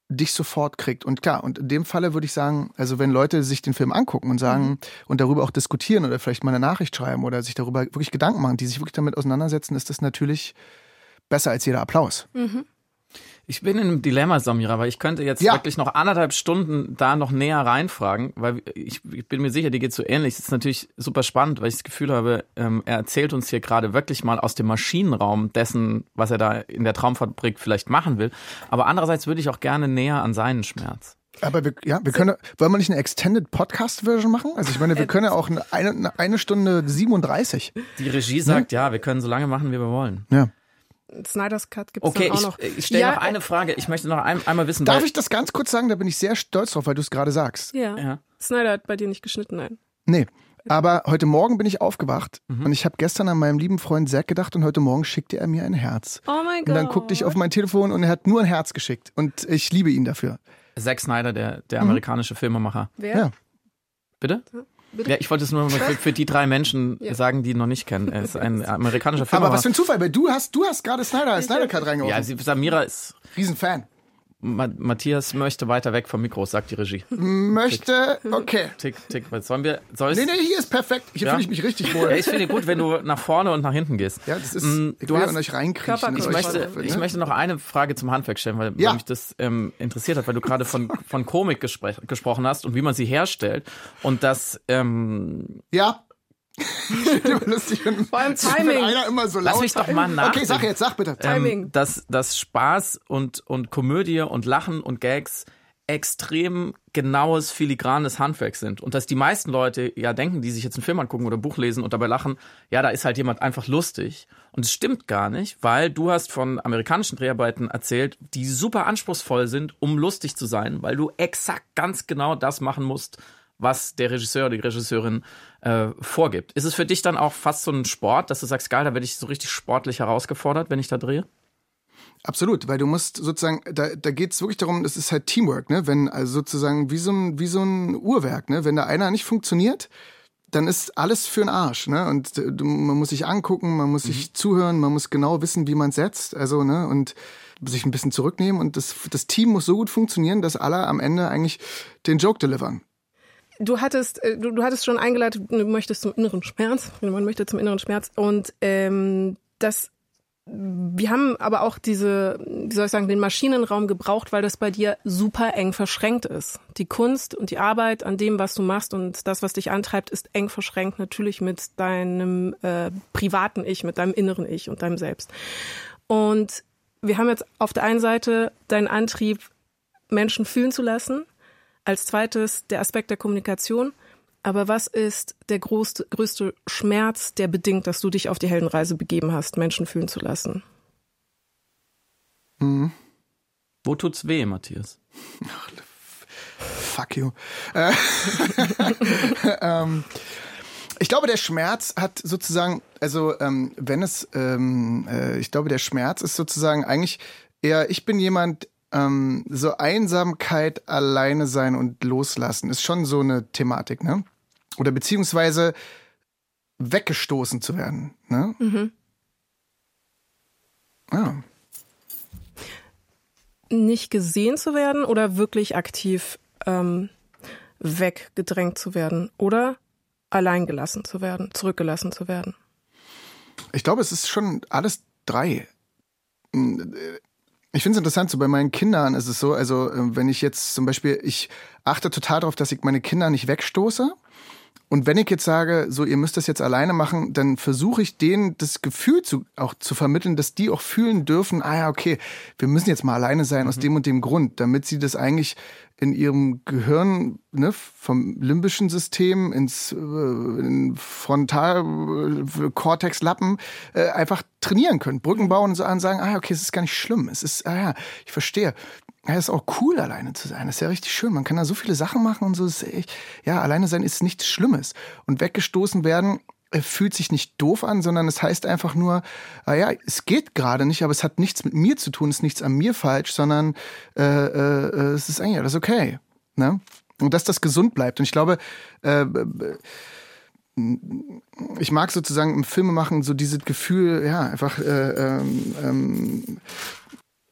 dich sofort kriegt. Und klar, und in dem Falle würde ich sagen, also wenn Leute sich den Film angucken und sagen mhm. und darüber auch diskutieren oder vielleicht mal eine Nachricht schreiben oder sich darüber wirklich Gedanken machen, die sich wirklich damit auseinandersetzen, ist das natürlich besser als jeder Applaus. Mhm. Ich bin in einem Dilemma, Samira, weil ich könnte jetzt ja. wirklich noch anderthalb Stunden da noch näher reinfragen, weil ich, ich bin mir sicher, die geht so ähnlich. Das ist natürlich super spannend, weil ich das Gefühl habe, ähm, er erzählt uns hier gerade wirklich mal aus dem Maschinenraum dessen, was er da in der Traumfabrik vielleicht machen will. Aber andererseits würde ich auch gerne näher an seinen Schmerz. Aber wir, ja, wir können, wollen wir nicht eine Extended Podcast Version machen? Also ich meine, wir äh, können ja auch eine, eine Stunde 37. Die Regie sagt, ja, wir können so lange machen, wie wir wollen. Ja. Snyder's Cut gibt es okay, auch noch. Okay, ich, stelle ja, noch eine Frage. Ich möchte noch ein, einmal wissen. Darf ich das ganz kurz sagen? Da bin ich sehr stolz drauf, weil du es gerade sagst. Ja. ja. Snyder hat bei dir nicht geschnitten, nein. Nee. Aber heute Morgen bin ich aufgewacht mhm. und ich habe gestern an meinem lieben Freund Zack gedacht und heute Morgen schickte er mir ein Herz. Oh mein Gott. Und dann guckte ich auf mein Telefon und er hat nur ein Herz geschickt. Und ich liebe ihn dafür. Zack Snyder, der, der mhm. amerikanische Filmemacher. Wer? Ja. Bitte? Bitte? Ja, ich wollte es nur für, für die drei Menschen ja. sagen, die ihn noch nicht kennen. Er ist ein amerikanischer Film. Aber was für ein Zufall, weil du hast, du hast gerade Snyder, Snyder Cut reingeworfen. Ja, Samira ist Riesenfan. Matthias möchte weiter weg vom Mikro, sagt die Regie. Möchte, okay. Tick, tick. Sollen wir, soll nee, nee, hier ist perfekt. Hier ja? fühle ich mich richtig wohl. Ja, ich finde gut, wenn du nach vorne und nach hinten gehst. Ja, das ist, mm, ich du hast, euch reinkriechen. Ich möchte, ich ne? möchte noch eine Frage zum Handwerk stellen, weil, ja. weil mich das ähm, interessiert hat, weil du gerade von, von Komik gespr gesprochen hast und wie man sie herstellt. Und das, ähm, Ja, lustig, wenn, Vor allem Timing. einer immer so laut Lass mich doch mal nach. Okay, sag jetzt, sag bitte. Ähm, Timing. dass, dass Spaß und, und Komödie und Lachen und Gags extrem genaues, filigranes Handwerk sind. Und dass die meisten Leute ja denken, die sich jetzt einen Film angucken oder ein Buch lesen und dabei lachen, ja, da ist halt jemand einfach lustig. Und es stimmt gar nicht, weil du hast von amerikanischen Dreharbeiten erzählt, die super anspruchsvoll sind, um lustig zu sein, weil du exakt ganz genau das machen musst, was der Regisseur oder die Regisseurin äh, vorgibt. Ist es für dich dann auch fast so ein Sport, dass du sagst, geil, da werde ich so richtig sportlich herausgefordert, wenn ich da drehe? Absolut, weil du musst sozusagen, da, da geht es wirklich darum, es ist halt Teamwork, ne? Wenn also sozusagen wie so ein, wie so ein Uhrwerk, ne? Wenn da einer nicht funktioniert, dann ist alles für den Arsch, ne? Und du, man muss sich angucken, man muss mhm. sich zuhören, man muss genau wissen, wie man setzt, also, ne? Und sich ein bisschen zurücknehmen und das, das Team muss so gut funktionieren, dass alle am Ende eigentlich den Joke delivern. Du hattest, äh, du, du hattest schon eingeleitet, du möchtest zum inneren Schmerz. Man möchte zum inneren Schmerz. Und ähm, das wir haben aber auch diese, wie soll ich sagen, den Maschinenraum gebraucht, weil das bei dir super eng verschränkt ist. Die Kunst und die Arbeit an dem, was du machst und das, was dich antreibt, ist eng verschränkt natürlich mit deinem äh, privaten Ich, mit deinem inneren Ich und deinem Selbst. Und wir haben jetzt auf der einen Seite deinen Antrieb, Menschen fühlen zu lassen, als zweites der Aspekt der Kommunikation. Aber was ist der größte, größte Schmerz, der bedingt, dass du dich auf die Heldenreise begeben hast, Menschen fühlen zu lassen? Mhm. Wo tut's weh, Matthias? Ach, fuck you. Äh, ähm, ich glaube, der Schmerz hat sozusagen, also ähm, wenn es, ähm, äh, ich glaube, der Schmerz ist sozusagen eigentlich eher, ich bin jemand, ähm, so Einsamkeit, alleine sein und loslassen ist schon so eine Thematik, ne? Oder beziehungsweise weggestoßen zu werden, ne? Mhm. Ja. Nicht gesehen zu werden oder wirklich aktiv ähm, weggedrängt zu werden oder allein gelassen zu werden, zurückgelassen zu werden? Ich glaube, es ist schon alles drei. Ich finde es interessant, so bei meinen Kindern ist es so, also äh, wenn ich jetzt zum Beispiel, ich achte total darauf, dass ich meine Kinder nicht wegstoße Und wenn ich jetzt sage, so ihr müsst das jetzt alleine machen, dann versuche ich denen das Gefühl zu, auch zu vermitteln, dass die auch fühlen dürfen, ah ja, okay, wir müssen jetzt mal alleine sein mhm. aus dem und dem Grund, damit sie das eigentlich in ihrem Gehirn ne, vom limbischen System ins äh, in Frontalkortexlappen äh, äh, einfach trainieren können, Brücken bauen und so an sagen, ah okay, es ist gar nicht schlimm, es ist, ah ja, ich verstehe ja, ist auch cool, alleine zu sein. Das ist ja richtig schön. Man kann da so viele Sachen machen und so. Ist echt, ja, alleine sein ist nichts Schlimmes. Und weggestoßen werden äh, fühlt sich nicht doof an, sondern es heißt einfach nur, ah ja, es geht gerade nicht, aber es hat nichts mit mir zu tun, es ist nichts an mir falsch, sondern äh, äh, es ist eigentlich alles okay. Ne? Und dass das gesund bleibt. Und ich glaube, äh, ich mag sozusagen im Filme machen so dieses Gefühl, ja, einfach äh, ähm, ähm,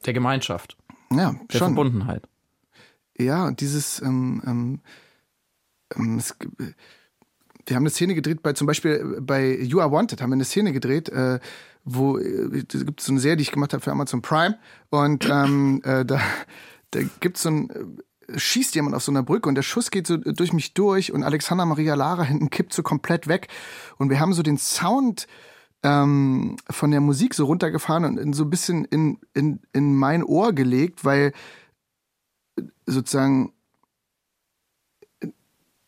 der Gemeinschaft. Ja, der schon. Verbundenheit. Ja, und dieses, ähm, ähm, ähm es, wir haben eine Szene gedreht bei zum Beispiel bei You Are Wanted haben wir eine Szene gedreht, äh, wo äh, gibt so eine Serie, die ich gemacht habe für Amazon Prime und ähm, äh, da, da gibt es so ein äh, schießt jemand auf so einer Brücke und der Schuss geht so durch mich durch und Alexander Maria Lara hinten kippt so komplett weg und wir haben so den Sound ähm, von der Musik so runtergefahren und in, so ein bisschen in, in, in mein Ohr gelegt, weil sozusagen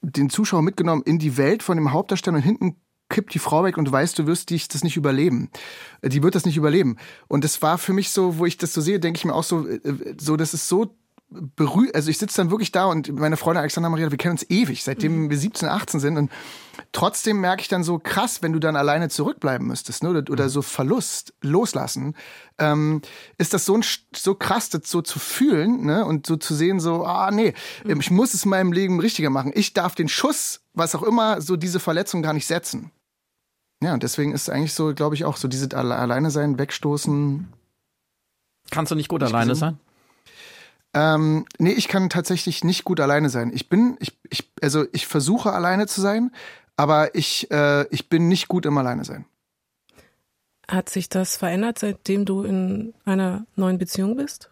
den Zuschauer mitgenommen in die Welt von dem Hauptdarsteller und hinten kippt die Frau weg und du weißt, du wirst dich das nicht überleben. Die wird das nicht überleben. Und das war für mich so, wo ich das so sehe, denke ich mir auch so, äh, so, das ist so berührt, also ich sitze dann wirklich da und meine Freundin Alexandra Maria, wir kennen uns ewig, seitdem mhm. wir 17, 18 sind und trotzdem merke ich dann so krass, wenn du dann alleine zurückbleiben müsstest, ne, oder, oder mhm. so Verlust loslassen, ähm, ist das so ein, so krass, das so zu fühlen, ne, und so zu sehen, so, ah, nee, mhm. ich muss es in meinem Leben richtiger machen. Ich darf den Schuss, was auch immer, so diese Verletzung gar nicht setzen. Ja, und deswegen ist eigentlich so, glaube ich, auch so dieses Alleine sein, wegstoßen. Kannst du nicht gut alleine sein? Ähm, nee, ich kann tatsächlich nicht gut alleine sein. Ich bin, ich, ich, also ich versuche alleine zu sein, aber ich, äh, ich bin nicht gut im Alleine sein. Hat sich das verändert, seitdem du in einer neuen Beziehung bist?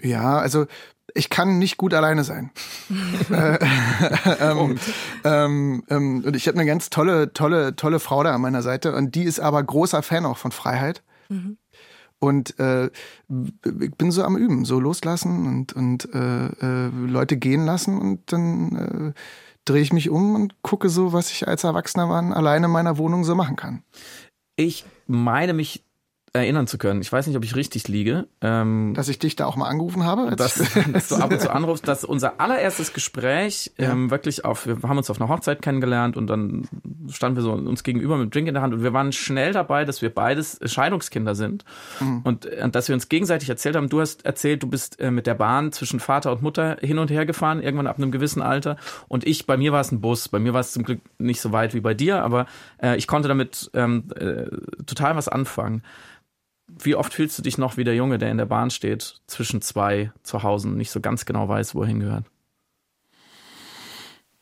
Ja, also ich kann nicht gut alleine sein. äh, ähm, ähm, ähm, und ich habe eine ganz tolle, tolle, tolle Frau da an meiner Seite und die ist aber großer Fan auch von Freiheit. Mhm. Und äh, ich bin so am Üben, so loslassen und, und äh, äh, Leute gehen lassen und dann äh, drehe ich mich um und gucke so, was ich als Erwachsener Mann alleine in meiner Wohnung so machen kann. Ich meine mich erinnern zu können. Ich weiß nicht, ob ich richtig liege. Ähm, dass ich dich da auch mal angerufen habe? Dass, dass du ab und zu anrufst, dass unser allererstes Gespräch ja. ähm, wirklich auf, wir haben uns auf einer Hochzeit kennengelernt und dann standen wir so uns gegenüber mit dem Drink in der Hand und wir waren schnell dabei, dass wir beides Scheidungskinder sind mhm. und, und äh, dass wir uns gegenseitig erzählt haben. Du hast erzählt, du bist äh, mit der Bahn zwischen Vater und Mutter hin und her gefahren, irgendwann ab einem gewissen Alter und ich, bei mir war es ein Bus. Bei mir war es zum Glück nicht so weit wie bei dir, aber äh, ich konnte damit ähm, äh, total was anfangen wie oft fühlst du dich noch wie der Junge, der in der Bahn steht, zwischen zwei Zuhause und nicht so ganz genau weiß, wo er hingehört?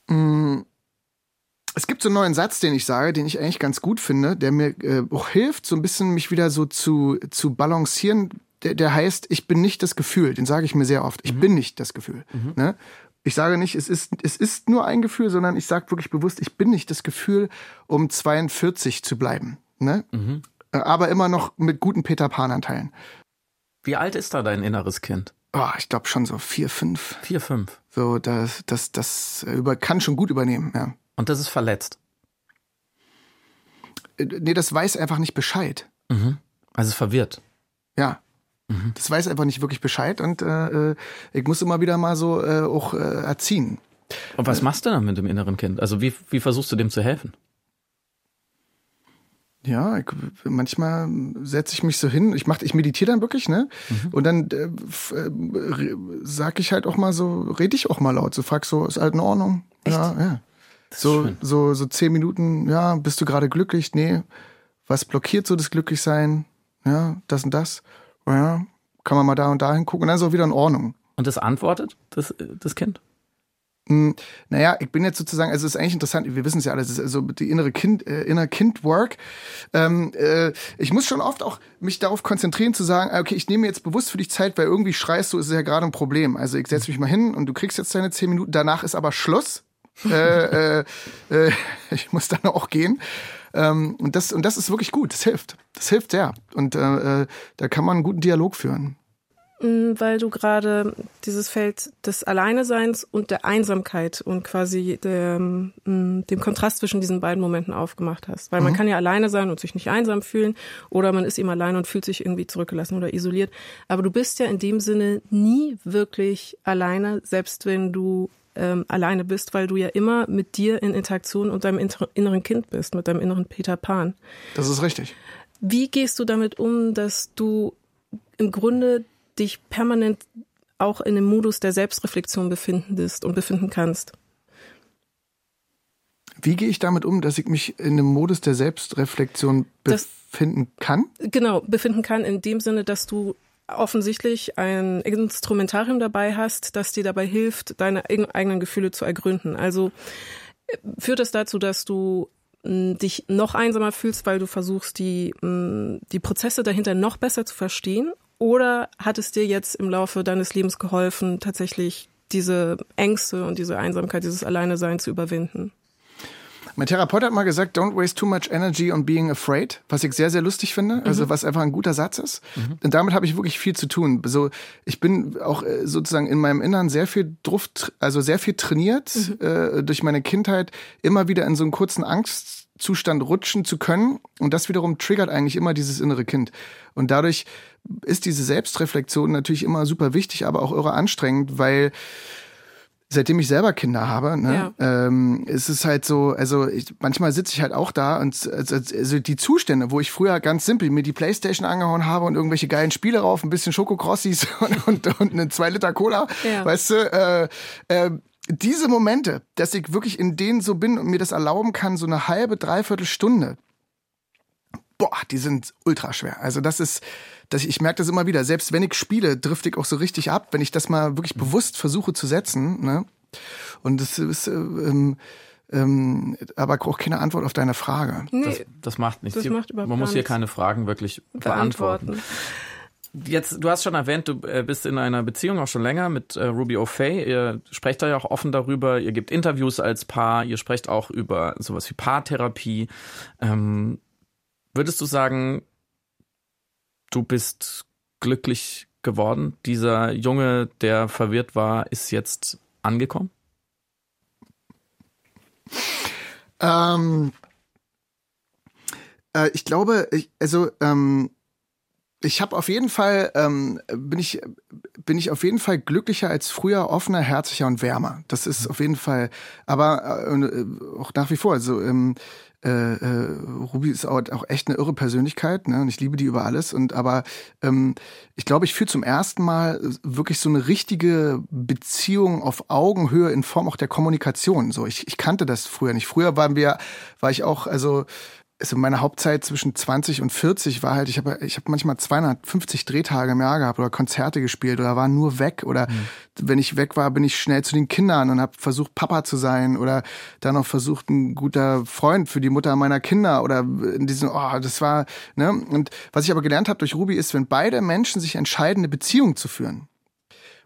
Mm, es gibt so einen neuen Satz, den ich sage, den ich eigentlich ganz gut finde, der mir äh, auch hilft, so ein bisschen mich wieder so zu, zu balancieren. Der, der heißt, ich bin nicht das Gefühl. Den sage ich mir sehr oft. Ich mhm. bin nicht das Gefühl. Mhm. Ne? Ich sage nicht, es ist, es ist nur ein Gefühl, sondern ich sage wirklich bewusst, ich bin nicht das Gefühl, um 42 zu bleiben. Ne? Mhm. Äh, aber immer noch mit guten Peter Pan-Anteilen. Wie alt ist da dein inneres Kind? Oh, ich glaube schon so vier, fünf. Vier, fünf. So, das, das, das über, kann schon gut übernehmen, ja. Und das ist verletzt? Äh, nee, das weiß einfach nicht Bescheid. Mhm. Also verwirrt. Ja. Mhm. Das weiß einfach nicht wirklich Bescheid und äh, äh ich muss immer wieder mal so äh, auch äh, erziehen. Und was machst du dann mit dem inneren Kind? Also wie, wie versuchst du dem zu helfen? Ja, ich, manchmal setze ich mich so hin, ich mach, ich meditiere dann wirklich, ne? Mhm. Und dann äh, äh, sag ich halt auch mal so, rede ich auch mal laut, so frag so, ist halt in Ordnung? Echt? Ja, ja. So, so, so zehn Minuten, ja, bist du gerade glücklich? Nee. Was blockiert so das Glücklichsein? Ja, das und das. Ja, kann man mal da und da hingucken und dann ist auch wieder in Ordnung. Und das antwortet, das, das Kind? Hm, naja, ich bin jetzt sozusagen, also es ist eigentlich interessant, wir wissen es ja alles, es ist also die innere Kind, äh, inner Kind-Work. Ähm, äh, ich muss schon oft auch mich darauf konzentrieren zu sagen, okay, ich nehme jetzt bewusst für dich Zeit, weil irgendwie schreist du, ist ja gerade ein Problem. Also ich setze mich mal hin und du kriegst jetzt deine zehn Minuten, danach ist aber Schluss. äh, äh, äh, ich muss dann auch gehen. Ähm, und, das, und das ist wirklich gut, das hilft. Das hilft sehr. Und äh, äh da kann man einen guten Dialog führen. Mm, weil du gerade dieses Feld des Alleineseins und der Einsamkeit und quasi der, mm, dem Kontrast zwischen diesen beiden Momenten aufgemacht hast. Weil man mhm. kann ja alleine sein und sich nicht einsam fühlen oder man ist eben alleine und fühlt sich irgendwie zurückgelassen oder isoliert. Aber du bist ja in dem Sinne nie wirklich alleine, selbst wenn du ähm, alleine bist, weil du ja immer mit dir in Interaktion und deinem inneren Kind bist, mit deinem inneren Peter Pan. Das ist richtig. Wie gehst du damit um, dass du im Grunde dich permanent auch in dem Modus der Selbstreflexion befindest und befinden kannst. Wie gehe ich damit um, dass ich mich in dem Modus der Selbstreflexion befinden das, kann? Genau, befinden kann in dem Sinne, dass du offensichtlich ein Instrumentarium dabei hast, das dir dabei hilft, deine eigenen Gefühle zu ergründen. Also äh, führt es das dazu, dass du dich noch einsamer fühlst, weil du versuchst, die, die Prozesse dahinter noch besser zu verstehen? Oder hat es dir jetzt im Laufe deines Lebens geholfen, tatsächlich diese Ängste und diese Einsamkeit, dieses Alleinesein zu überwinden? Mein Therapeut hat mal gesagt, don't waste too much energy on being afraid, was ich sehr, sehr lustig finde, also mhm. was einfach ein guter Satz ist. Mhm. Und damit habe ich wirklich viel zu tun. So, ich bin auch äh, sozusagen in meinem Innern sehr viel drauf, also sehr viel trainiert mhm. äh, durch meine Kindheit, immer wieder in so einen kurzen Angst Zustand rutschen zu können. Und das wiederum triggert eigentlich immer dieses innere Kind. Und dadurch ist diese Selbstreflexion natürlich immer super wichtig, aber auch irre anstrengend, weil seitdem ich selber Kinder habe, ne, ja. ähm, ist es halt so, also ich, manchmal sitze ich halt auch da und also, also die Zustände, wo ich früher ganz simpel mir die Playstation angehauen habe und irgendwelche geilen Spiele rauf, ein bisschen Schokokrossis und, und, und eine zwei Liter Cola, ja. weißt du, äh, äh, diese Momente, dass ich wirklich in denen so bin und mir das erlauben kann, so eine halbe, dreiviertel Stunde, boah, die sind ultra schwer. Also das ist, das, ich merke das immer wieder. Selbst wenn ich spiele, drifte ich auch so richtig ab, wenn ich das mal wirklich mhm. bewusst versuche zu setzen. Ne? Und das ist, ähm, ähm, aber auch keine Antwort auf deine Frage. Nee, das, das macht nichts. Das macht Man muss hier keine Fragen wirklich beantworten. beantworten. Jetzt, du hast schon erwähnt, du äh, bist in einer Beziehung auch schon länger mit äh, Ruby O'Fay. Ihr sprecht da ja auch offen darüber. Ihr gebt Interviews als Paar. Ihr sprecht auch über sowas wie Paartherapie. Ähm, würdest du sagen, du bist glücklich geworden? Dieser Junge, der verwirrt war, ist jetzt angekommen? Ähm, äh, ich glaube, ich, also ähm, ich habe auf jeden Fall ähm, bin ich bin ich auf jeden Fall glücklicher als früher, offener, herzlicher und wärmer. Das ist auf jeden Fall, aber äh, auch nach wie vor. Also ähm, äh, äh, Ruby ist auch, auch echt eine irre Persönlichkeit, ne? Und ich liebe die über alles. Und aber ähm, ich glaube, ich fühle zum ersten Mal wirklich so eine richtige Beziehung auf Augenhöhe in Form auch der Kommunikation. So, ich, ich kannte das früher nicht. Früher waren wir, war ich auch, also also meine Hauptzeit zwischen 20 und 40 war halt, ich habe ich hab manchmal 250 Drehtage im Jahr gehabt oder Konzerte gespielt oder war nur weg oder mhm. wenn ich weg war, bin ich schnell zu den Kindern und habe versucht Papa zu sein oder dann noch versucht ein guter Freund für die Mutter meiner Kinder oder in diesem oh, das war, ne? Und was ich aber gelernt habe durch Ruby ist, wenn beide Menschen sich entscheiden eine Beziehung zu führen,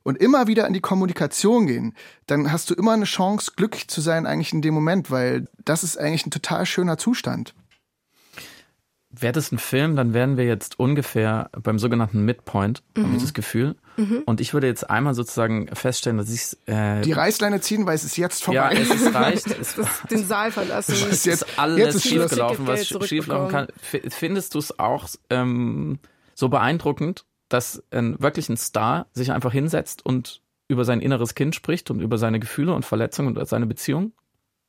und immer wieder in die Kommunikation gehen, dann hast du immer eine Chance, glücklich zu sein eigentlich in dem Moment, weil das ist eigentlich ein total schöner Zustand. Wäre das ein Film, dann wären wir jetzt ungefähr beim sogenannten Midpoint, mhm. habe ich das Gefühl. Mhm. Und ich würde jetzt einmal sozusagen feststellen, dass ich äh, die Reißleine ziehen, weil es ist jetzt vorbei. Ja, es ist reicht. Es ist den Saal verlassen. Es ist jetzt alles jetzt schiefgelaufen, was schieflaufen kann. Findest du es auch ähm, so beeindruckend, dass ein, wirklich ein Star sich einfach hinsetzt und über sein inneres Kind spricht und über seine Gefühle und Verletzungen und seine Beziehung?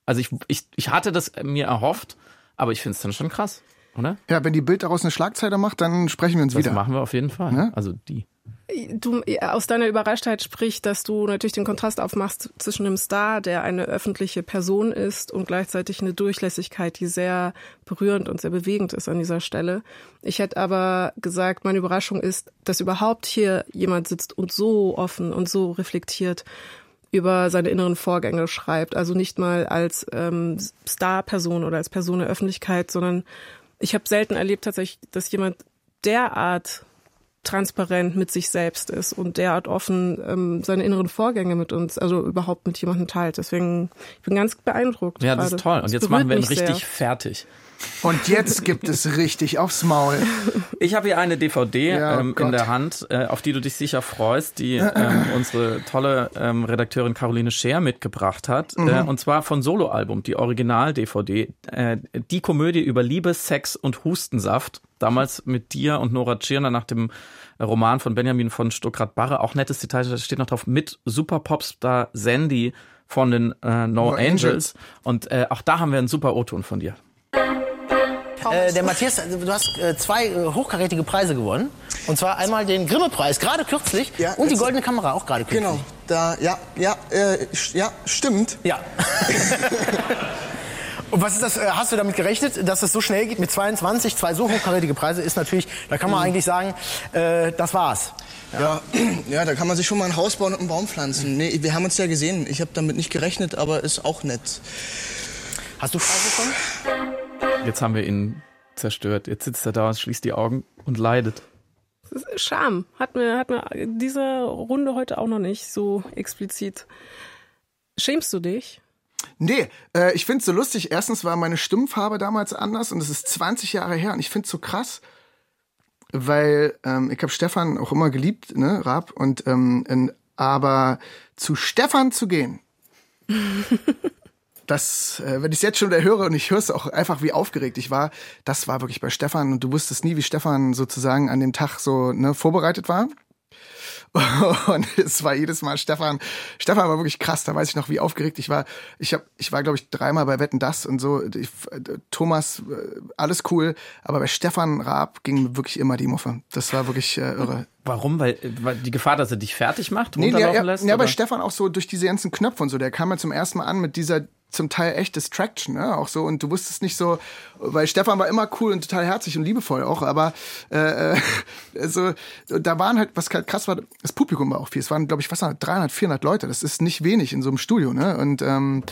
Also ich, ich, ich hatte das mir erhofft, aber ich finde es dann schon krass oder? Ja, wenn die Bild daraus eine Schlagzeile macht, dann sprechen wir uns das wieder. Das machen wir auf jeden Fall. Ne? Also die. Du aus deiner Überraschtheit spricht, dass du natürlich den Kontrast aufmachst zwischen einem Star, der eine öffentliche Person ist, und gleichzeitig eine Durchlässigkeit, die sehr berührend und sehr bewegend ist an dieser Stelle. Ich hätte aber gesagt, meine Überraschung ist, dass überhaupt hier jemand sitzt und so offen und so reflektiert über seine inneren Vorgänge schreibt. Also nicht mal als ähm, Star-Person oder als Person der Öffentlichkeit, sondern ich habe selten erlebt tatsächlich, dass jemand derart transparent mit sich selbst ist und derart offen ähm, seine inneren Vorgänge mit uns, also überhaupt mit jemandem teilt. Deswegen, ich bin ganz beeindruckt. Ja, das gerade. ist toll. Und Das jetzt machen wir ihn richtig sehr. fertig. Und jetzt gibt es richtig aufs Maul. Ich habe hier eine DVD Ja, oh ähm, in der Hand, äh, auf die du dich sicher freust, die ähm, unsere tolle ähm, Redakteurin Caroline Scher mitgebracht hat. Mhm. Äh, und zwar von Soloalbum, die Original-DVD. Äh, die Komödie über Liebe, Sex und Hustensaft. Damals mit dir und Nora Tschirner nach dem Roman von Benjamin von Stuckrad-Barre. Auch nettes Detail, da steht noch drauf, mit Superpopstar Sandy von den äh, No, No Angels. Angels. Und äh, auch da haben wir einen super O-Ton von dir. Äh, der Matthias, du hast äh, zwei äh, hochkarätige Preise gewonnen. Und zwar einmal den Grimme-Preis, gerade kürzlich. Ja, und die Goldene Kamera, auch gerade kürzlich. Genau, da, ja, ja, äh, ja, stimmt. Ja. Und was ist das? äh, Hast du damit gerechnet, dass es so schnell geht mit 22, zwei so hochkarätige Preise? Ist natürlich, da kann man Mhm. eigentlich sagen, äh, das war's. Ja. ja, da kann man sich schon mal ein Haus bauen und einen Baum pflanzen. Nee, wir haben uns ja gesehen. Ich habe damit nicht gerechnet, aber ist auch nett. Hast du Preise bekommen? Jetzt haben wir ihn zerstört. Jetzt sitzt er da und schließt die Augen und leidet. Scham. Hat mir, hat mir diese Runde heute auch noch nicht so explizit. Schämst du dich? Nee, äh, ich find's so lustig. Erstens war meine Stimmfarbe damals anders und es ist 20 Jahre her und ich find's so krass, weil ähm, ich habe Stefan auch immer geliebt, ne, Raab, und ähm, in, aber zu Stefan zu gehen, das, äh, wenn ich jetzt schon wieder höre und ich höre es auch einfach, wie aufgeregt ich war, das war wirklich bei Stefan und du wusstest nie, wie Stefan sozusagen an dem Tag so ne, vorbereitet war. Und es war jedes Mal Stefan. Stefan war wirklich krass. Da weiß ich noch, wie aufgeregt ich war. Ich hab, ich war, glaube ich, dreimal bei Wetten das und so. Ich, äh, Thomas, äh, alles cool. Aber bei Stefan Raab ging mir wirklich immer die Muffe. Das war wirklich äh, irre. Warum? Weil, weil die Gefahr, dass er dich fertig macht, Nee, runterlaufen ja, ja, lässt? ja, bei oder? Stefan auch so durch diese ganzen Knöpfe und so. Der kam ja zum ersten Mal an mit dieser zum Teil echt Distraction, ne? Auch so. Und du wusstest nicht so, weil Stefan war immer cool und total herzig und liebevoll auch, aber äh, äh, so, da waren halt, was halt krass war, das Publikum war auch viel. Es waren, glaube ich, was waren das, 300, 400 Leute. Das ist nicht wenig in so einem Studio, ne? Und ähm,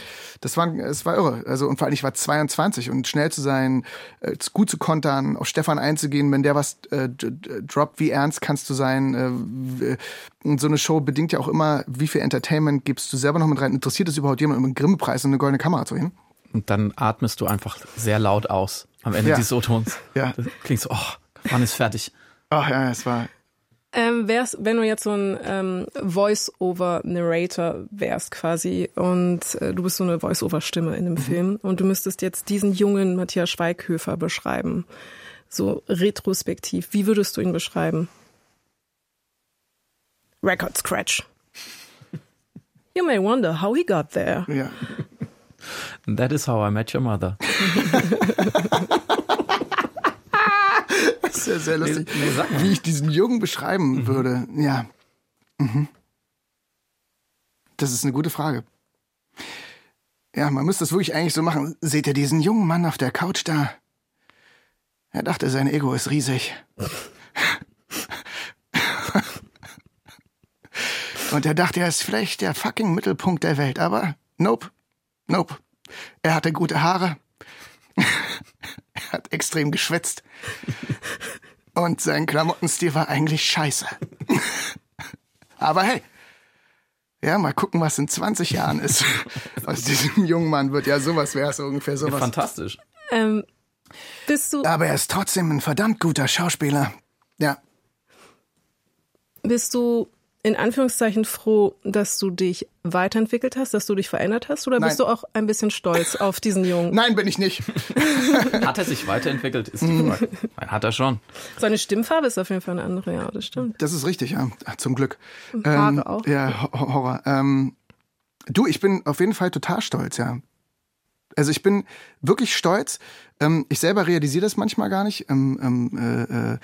das war, es war irre. Also und vor allem ich war 22 und schnell zu sein, äh, gut zu kontern, auf Stefan einzugehen, wenn der was äh, droppt, wie ernst kannst du sein? Äh, w- und so eine Show bedingt ja auch immer, wie viel Entertainment gibst du selber noch mit rein? Interessiert es überhaupt jemand, um einen Grimme-Preis und eine goldene Kamera zu hin? Und dann atmest du einfach sehr laut aus am Ende Ja. dieses O-Tons. Ja. Das klingt so, oh, wann ist fertig? Ach ja, es war. Ähm, wär's, wenn du jetzt so ein ähm, Voice-Over-Narrator wärst quasi und äh, du bist so eine Voice-Over-Stimme in dem Film und du müsstest jetzt diesen jungen Matthias Schweighöfer beschreiben, so retrospektiv, wie würdest du ihn beschreiben? Record Scratch. You may wonder how he got there. Ja. That is how I met your mother. Das ist ja sehr lustig. Nee, nee. Wie ich diesen Jungen beschreiben würde. Ja. Mhm. Das ist eine gute Frage. Ja, man müsste es wirklich eigentlich so machen. Seht ihr diesen jungen Mann auf der Couch da? Er dachte, sein Ego ist riesig. Und er dachte, er ist vielleicht der fucking Mittelpunkt der Welt, aber nope, nope. Er hatte gute Haare. er hat extrem geschwitzt. Und sein Klamottenstil war eigentlich scheiße. Aber hey, ja, mal gucken, was in 20 Jahren ist. Aus diesem jungen Mann wird ja sowas, wäre es ungefähr sowas. Fantastisch. Ähm, bist du, Aber er ist trotzdem ein verdammt guter Schauspieler. Ja. bist du in Anführungszeichen froh, dass du dich weiterentwickelt hast, dass du dich verändert hast? Oder bist du Nein. auch ein bisschen stolz auf diesen Jungen? Nein, bin ich nicht. Hat er sich weiterentwickelt? Ist die Frage. Nein, hat er schon. Seine Stimmfarbe ist auf jeden Fall eine andere, ja, das stimmt. Das ist richtig, ja. Zum Glück. Haare auch. Ja, Ho- Horror. Ähm, du, ich bin auf jeden Fall total stolz, ja. Also ich bin wirklich stolz. Ähm, ich selber realisiere das manchmal gar nicht. Ähm, ähm, äh, äh,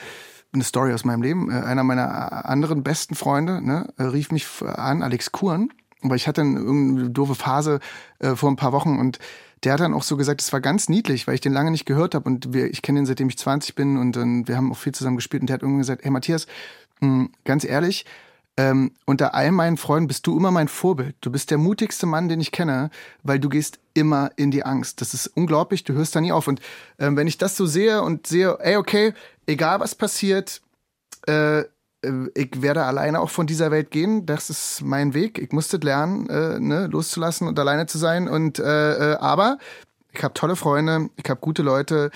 eine Story aus meinem Leben. Äh, einer meiner anderen besten Freunde ne, äh, rief mich an, Alex Kuhn, weil ich hatte eine, irgendeine doofe Phase äh, vor ein paar Wochen und der hat dann auch so gesagt, es war ganz niedlich, weil ich den lange nicht gehört habe und wir, ich kenne ihn seitdem ich 20 bin und, und wir haben auch viel zusammen gespielt und der hat irgendwie gesagt, hey Matthias, mh, ganz ehrlich, ähm, unter all meinen Freunden bist du immer mein Vorbild. Du bist der mutigste Mann, den ich kenne, weil du gehst immer in die Angst. Das ist unglaublich, du hörst da nie auf. Und ähm, wenn ich das so sehe und sehe, ey, okay, egal was passiert, äh, äh, ich werde alleine auch von dieser Welt gehen. Das ist mein Weg. Ich musste lernen, äh, ne, loszulassen und alleine zu sein. Und äh, äh, aber ich habe tolle Freunde, ich habe gute Leute.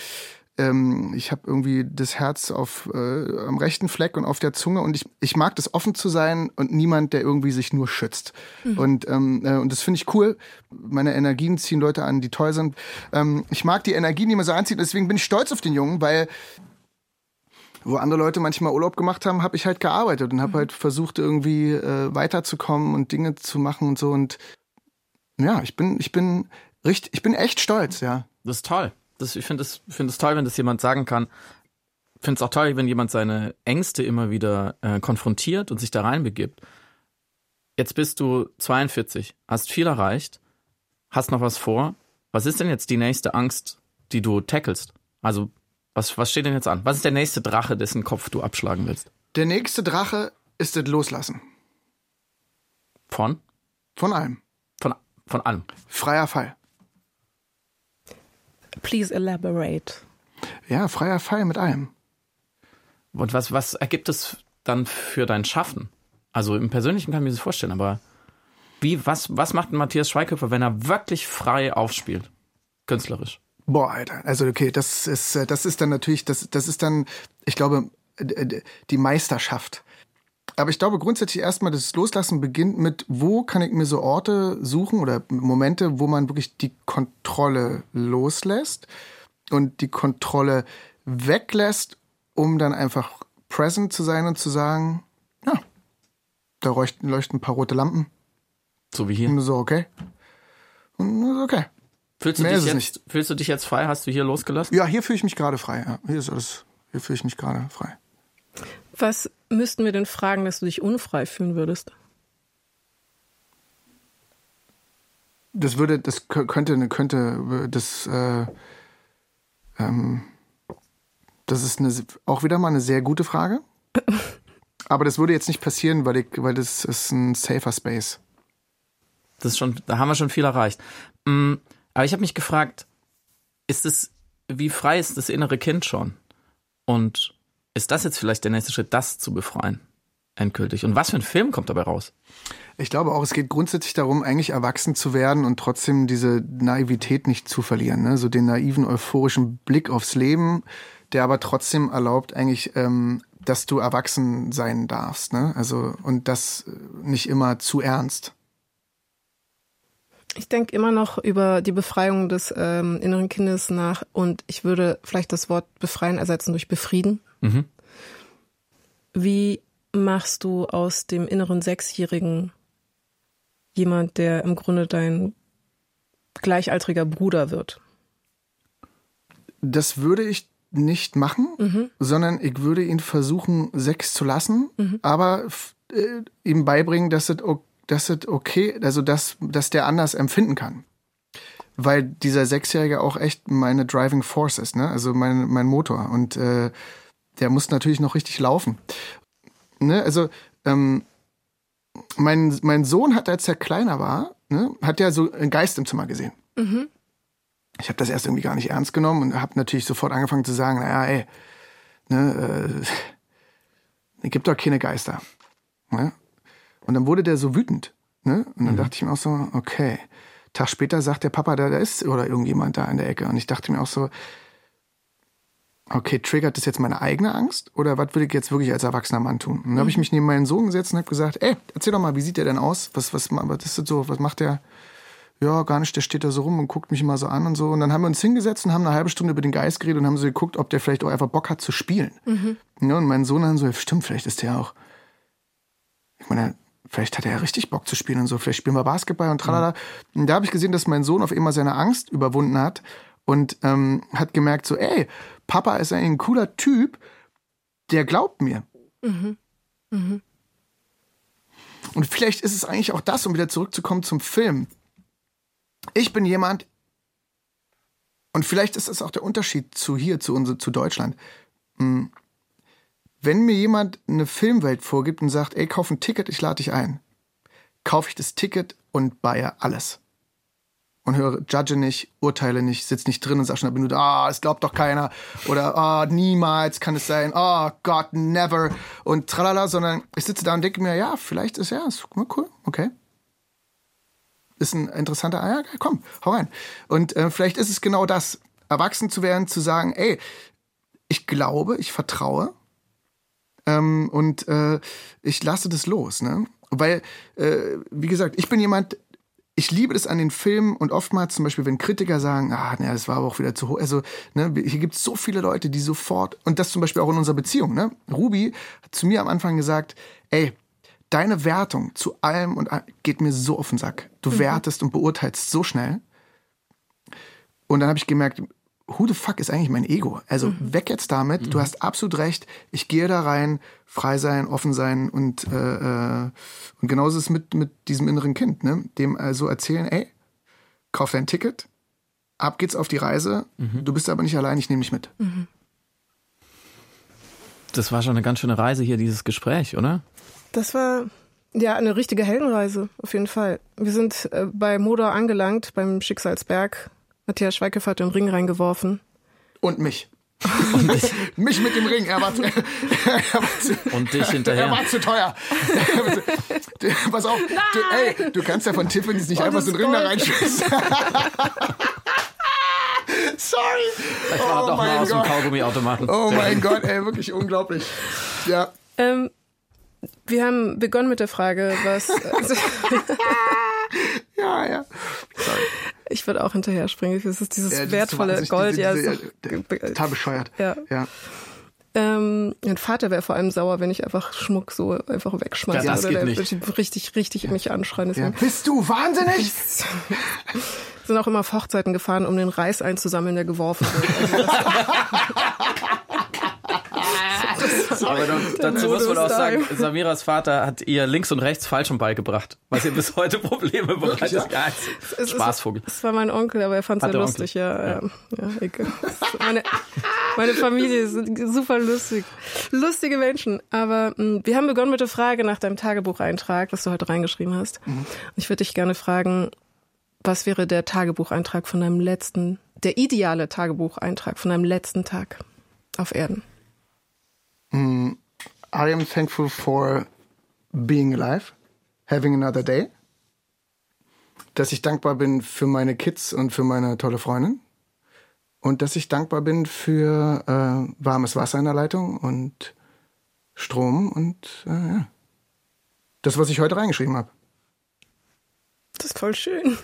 Ähm, ich habe irgendwie das Herz auf äh, am rechten Fleck und auf der Zunge und ich, ich mag das offen zu sein und niemand, der irgendwie sich nur schützt. Mhm. Und ähm, äh, und das finde ich cool. Meine Energien ziehen Leute an, die toll sind. Ähm, ich mag die Energien, die man so anzieht. Deswegen bin ich stolz auf den Jungen, weil wo andere Leute manchmal Urlaub gemacht haben, habe ich halt gearbeitet und habe mhm. halt versucht irgendwie äh, weiterzukommen und Dinge zu machen und so und ja, ich bin ich bin richtig ich bin echt stolz, ja. Das ist toll. Das, ich finde es find toll, wenn das jemand sagen kann. Ich finde es auch toll, wenn jemand seine Ängste immer wieder äh, konfrontiert und sich da reinbegibt. Jetzt bist du 42, hast viel erreicht, hast noch was vor. Was ist denn jetzt die nächste Angst, die du tackelst? Also was, was steht denn jetzt an? Was ist der nächste Drache, dessen Kopf du abschlagen willst? Der nächste Drache ist das Loslassen. Von? Von allem. Von, von allem. Freier Fall. Please elaborate. Ja, freier Fall mit allem. Und was, was ergibt es dann für dein Schaffen? Also im Persönlichen kann ich mir das vorstellen, aber wie, was, was macht Matthias Schweighöfer, wenn er wirklich frei aufspielt? Künstlerisch. Boah, Alter. Also okay, das ist, äh, das ist dann natürlich, das, das ist dann, ich glaube, die Meisterschaft. Aber ich glaube grundsätzlich erstmal, das Loslassen beginnt mit, wo kann ich mir so Orte suchen oder Momente, wo man wirklich die Kontrolle loslässt und die Kontrolle weglässt, um dann einfach present zu sein und zu sagen, ja, da leuchten, leuchten ein paar rote Lampen. So wie hier. Und so, okay. Und so, okay. Fühlst du, dich jetzt, fühlst du dich jetzt frei? Hast du hier losgelassen? Ja, hier fühle ich mich gerade frei. Ja. Hier ist alles, hier fühle ich mich gerade frei. Was müssten wir denn fragen, dass du dich unfrei fühlen würdest? Das würde, das könnte, könnte, das, äh, ähm, das ist eine, auch wieder mal eine sehr gute Frage. Aber das würde jetzt nicht passieren, weil ich, weil das ist ein safer Space. Das ist schon, da haben wir schon viel erreicht. Mhm. Aber ich habe mich gefragt, ist es, wie frei ist das innere Kind schon? Und ist das jetzt vielleicht der nächste Schritt, das zu befreien? Endgültig. Und was für ein Film kommt dabei raus? Ich glaube auch, es geht grundsätzlich darum, eigentlich erwachsen zu werden und trotzdem diese Naivität nicht zu verlieren. Ne? So den naiven, euphorischen Blick aufs Leben, der aber trotzdem erlaubt, eigentlich, ähm, dass du erwachsen sein darfst. Ne? Also, und das nicht immer zu ernst. Ich denke immer noch über die Befreiung des ähm, inneren Kindes nach und ich würde vielleicht das Wort befreien ersetzen durch befrieden. Mhm. Wie machst du aus dem inneren Sechsjährigen jemand, der im Grunde dein gleichaltriger Bruder wird? Das würde ich nicht machen, mhm. sondern ich würde ihn versuchen, sechs zu lassen, mhm. aber äh, ihm beibringen, dass es okay dass es okay, also dass, dass der anders empfinden kann. Weil dieser Sechsjährige auch echt meine Driving Force ist, ne? Also mein, mein Motor. Und äh, der muss natürlich noch richtig laufen. Ne? Also, ähm, mein, mein Sohn hat, als er kleiner war, ne, hat ja so einen Geist im Zimmer gesehen. Mhm. Ich habe das erst irgendwie gar nicht ernst genommen und habe natürlich sofort angefangen zu sagen, naja, ey, ne, äh, gibt doch keine Geister. Ne? Und dann wurde der so wütend. Ne? Und dann mhm. dachte ich mir auch so, okay. Tag später sagt der Papa, da, da ist oder irgendjemand da in der Ecke. Und ich dachte mir auch so, okay, triggert das jetzt meine eigene Angst? Oder was würde ich jetzt wirklich als erwachsener Mann tun? Und dann mhm. habe ich mich neben meinen Sohn gesetzt und habe gesagt, ey, erzähl doch mal, wie sieht der denn aus? Was, was, was ist das so? Was macht der? Ja, gar nicht, der steht da so rum und guckt mich immer so an und so. Und dann haben wir uns hingesetzt und haben eine halbe Stunde über den Geist geredet und haben so geguckt, ob der vielleicht auch einfach Bock hat zu spielen. Mhm. Ja, und mein Sohn dann so, stimmt, vielleicht ist der auch. Ich meine, vielleicht hat er ja richtig Bock zu spielen und so, vielleicht spielen wir Basketball und tralala. Mhm. Und da habe ich gesehen, dass mein Sohn auf einmal seine Angst überwunden hat und ähm, hat gemerkt so, ey, Papa ist ein cooler Typ, der glaubt mir. Mhm. Mhm. Und vielleicht ist es eigentlich auch das, um wieder zurückzukommen zum Film. Ich bin jemand, und vielleicht ist das auch der Unterschied zu hier, zu, unser, zu Deutschland. Hm, wenn mir jemand eine Filmwelt vorgibt und sagt, ey, kauf ein Ticket, ich lade dich ein, kaufe ich das Ticket und buye alles. und höre, judge nicht, urteile nicht, sitz nicht drin und sag schon eine Minute, ah, es glaubt doch keiner oder ah, niemals kann es sein, ah, God, never und tralala, sondern ich sitze da und denke mir, ja, vielleicht ist ja, ist cool, okay. Ist ein interessanter, ah, ja, komm, hau rein. Und äh, vielleicht ist es genau das, erwachsen zu werden, zu sagen, ey, ich glaube, ich vertraue ähm, und äh, ich lasse das los, ne? Weil, äh, wie gesagt, ich bin jemand, ich liebe das an den Filmen und oftmals zum Beispiel, wenn Kritiker sagen, ah, naja, das war aber auch wieder zu hoch. Also, ne, hier gibt es so viele Leute, die sofort, und das zum Beispiel auch in unserer Beziehung, ne? Ruby hat zu mir am Anfang gesagt, ey, deine Wertung zu allem und geht mir so auf den Sack. Du mhm. wertest und beurteilst so schnell. Und dann habe ich gemerkt, who the fuck ist eigentlich mein Ego? Also mhm. weg jetzt damit. Mhm. Du hast absolut recht. Ich gehe da rein, frei sein, offen sein und äh, äh, und genauso ist es mit mit diesem inneren Kind, ne? Dem also erzählen, ey, kauf dein Ticket, ab geht's auf die Reise. Mhm. Du bist aber nicht allein, ich nehme dich mit. Mhm. Das war schon eine ganz schöne Reise hier, dieses Gespräch, oder? Das war ja eine richtige Heldenreise, auf jeden Fall. Wir sind äh, bei Moda angelangt, beim Schicksalsberg Matthias Schweighöfer hat den Ring reingeworfen. Und mich. Und mich. mich mit dem Ring. Er war, er war zu, Und dich hinterher. Er war zu teuer. Pass auf. Du, ey, du kannst ja von Tiffany's nicht Und einfach so einen Ring da reinschießen. Sorry. Vielleicht war oh doch mal aus Gott. dem Kaugummiautomaten. Oh mein Gott, ey, wirklich unglaublich. Ja. Ähm, wir haben begonnen mit der Frage, was. ja, ja. Sorry. Ich würde auch hinterher springen. Das ist dieses ja, das wertvolle ist Gold. Diese, diese, ja, total bescheuert. Ja. ja. Ähm, mein Vater wäre vor allem sauer, wenn ich einfach Schmuck so einfach wegschmeiße. Ja, das oder geht der nicht. richtig, richtig ja. mich anschreien. Ja. Bist du wahnsinnig? sind auch immer auf Hochzeiten gefahren, um den Reis einzusammeln, der geworfen wird. Also Aber dazu muss man auch sagen, Samiras Vater hat ihr links und rechts falsch beigebracht, was ihr bis heute Probleme bereitet. Ja, ja Spaßvogel. Das war mein Onkel, aber er fand es sehr lustig. Ja, ja. ja egal. Meine, meine Familie ist super lustig. Lustige Menschen. Aber mh, hm, wir haben begonnen mit der Frage nach deinem Tagebucheintrag, was du heute reingeschrieben hast. Mhm. Ich würde dich gerne fragen, was wäre der Tagebucheintrag von deinem letzten, der ideale Tagebucheintrag von deinem letzten Tag auf Erden? Mm, I am thankful for being alive, having another day. Dass ich dankbar bin für meine Kids und für meine tolle Freundin. Und dass ich dankbar bin für äh, warmes Wasser in der Leitung und Strom und äh, ja. das, was ich heute reingeschrieben habe. Das ist voll schön.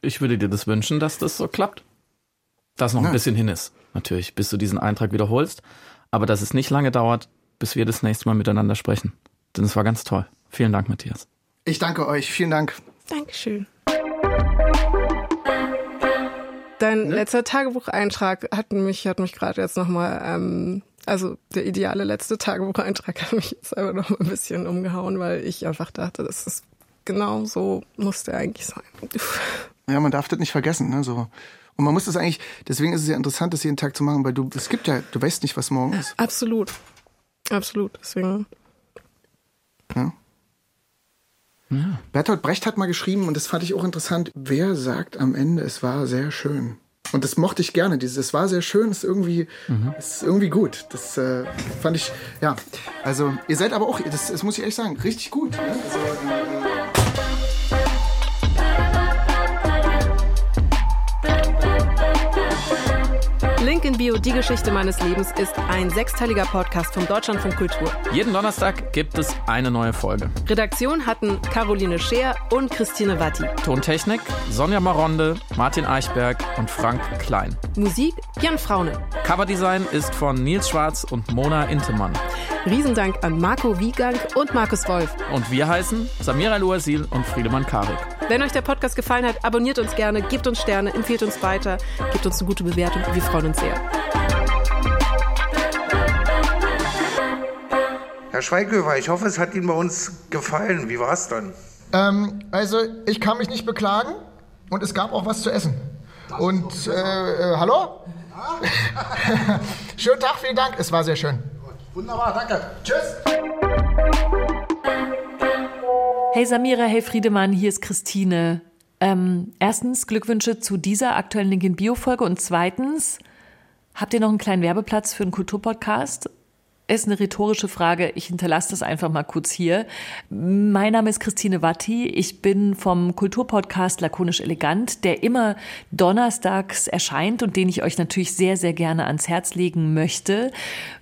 Ich würde dir das wünschen, dass das so klappt. Dass noch ein bisschen hin ist, natürlich, bis du diesen Eintrag wiederholst aber dass es nicht lange dauert, bis wir das nächste Mal miteinander sprechen. Denn es war ganz toll. Vielen Dank, Matthias. Ich danke euch. Vielen Dank. Dankeschön. Dein ne? letzter Tagebucheintrag hat mich, hat mich gerade jetzt nochmal, ähm, also der ideale letzte Tagebucheintrag hat mich jetzt einfach noch ein bisschen umgehauen, weil ich einfach dachte, das ist genau so muss der eigentlich sein. Ja, man darf das nicht vergessen, ne? So und man muss das eigentlich, deswegen ist es ja interessant, das jeden Tag zu machen, weil du, es gibt ja, du weißt nicht, was morgen ist. Absolut. Absolut. Deswegen. Ja. ja. Bertolt Brecht hat mal geschrieben, und das fand ich auch interessant, wer sagt am Ende, es war sehr schön? Und das mochte ich gerne. Dieses, es war sehr schön, ist irgendwie, mhm. ist irgendwie gut. Das äh, fand ich, ja. Also, ihr seid aber auch, das, das muss ich ehrlich sagen, richtig gut. Ne? Also, in Bio, die Geschichte meines Lebens ist ein sechsteiliger Podcast vom Deutschlandfunk Kultur. Jeden Donnerstag gibt es eine neue Folge. Redaktion hatten Caroline Scheer und Christine Watti. Tontechnik Sonja Maronde, Martin Eichberg und Frank Klein. Musik Jan Fraune. Coverdesign ist von Nils Schwarz und Mona Intemann. Riesendank an Marco Wiegang und Markus Wolf. Und wir heißen Samira Luasil und Friedemann Karik. Wenn euch der Podcast gefallen hat, abonniert uns gerne, gebt uns Sterne, empfiehlt uns weiter, gebt uns eine gute Bewertung. Wir freuen uns sehr. Herr Schweighöfer, ich hoffe, es hat Ihnen bei uns gefallen. Wie war es dann? Ähm, also, ich kann mich nicht beklagen und es gab auch was zu essen. Und, äh, äh, hallo? Schönen Tag, vielen Dank. Es war sehr schön. Wunderbar, danke. Tschüss. Hey Samira, hey Friedemann, hier ist Christine. Ähm, erstens Glückwünsche zu dieser aktuellen Link in Bio-Folge und zweitens habt ihr noch einen kleinen Werbeplatz für einen Kulturpodcast? Ist eine rhetorische Frage. Ich hinterlasse das einfach mal kurz hier. Mein Name ist Christine Watti. Ich bin vom Kulturpodcast Lakonisch Elegant, der immer donnerstags erscheint und den ich euch natürlich sehr, sehr gerne ans Herz legen möchte.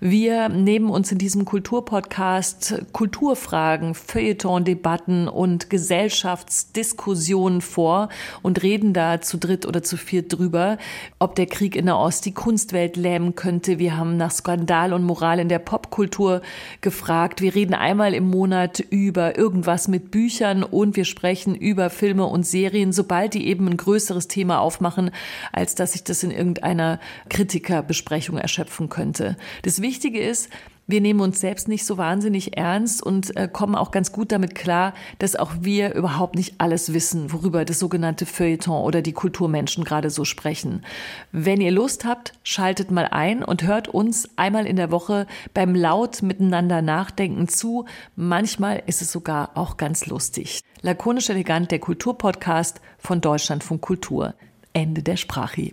Wir nehmen uns in diesem Kulturpodcast Kulturfragen, Feuilleton-Debatten und Gesellschaftsdiskussionen vor und reden da zu dritt oder zu viert drüber, ob der Krieg in der Ost die Kunstwelt lähmen könnte. Wir haben nach Skandal und Moral in der Popkultur gefragt. Wir reden einmal im Monat über irgendwas mit Büchern und wir sprechen über Filme und Serien, sobald die eben ein größeres Thema aufmachen, als dass ich das in irgendeiner Kritikerbesprechung erschöpfen könnte. Das Wichtige ist, wir nehmen uns selbst nicht so wahnsinnig ernst und äh, kommen auch ganz gut damit klar, dass auch wir überhaupt nicht alles wissen, worüber das sogenannte Feuilleton oder die Kulturmenschen gerade so sprechen. Wenn ihr Lust habt, schaltet mal ein und hört uns einmal in der Woche beim laut miteinander nachdenken zu. Manchmal ist es sogar auch ganz lustig. Lakonisch elegant, der Kulturpodcast von Deutschlandfunk Kultur. Ende der Sprache.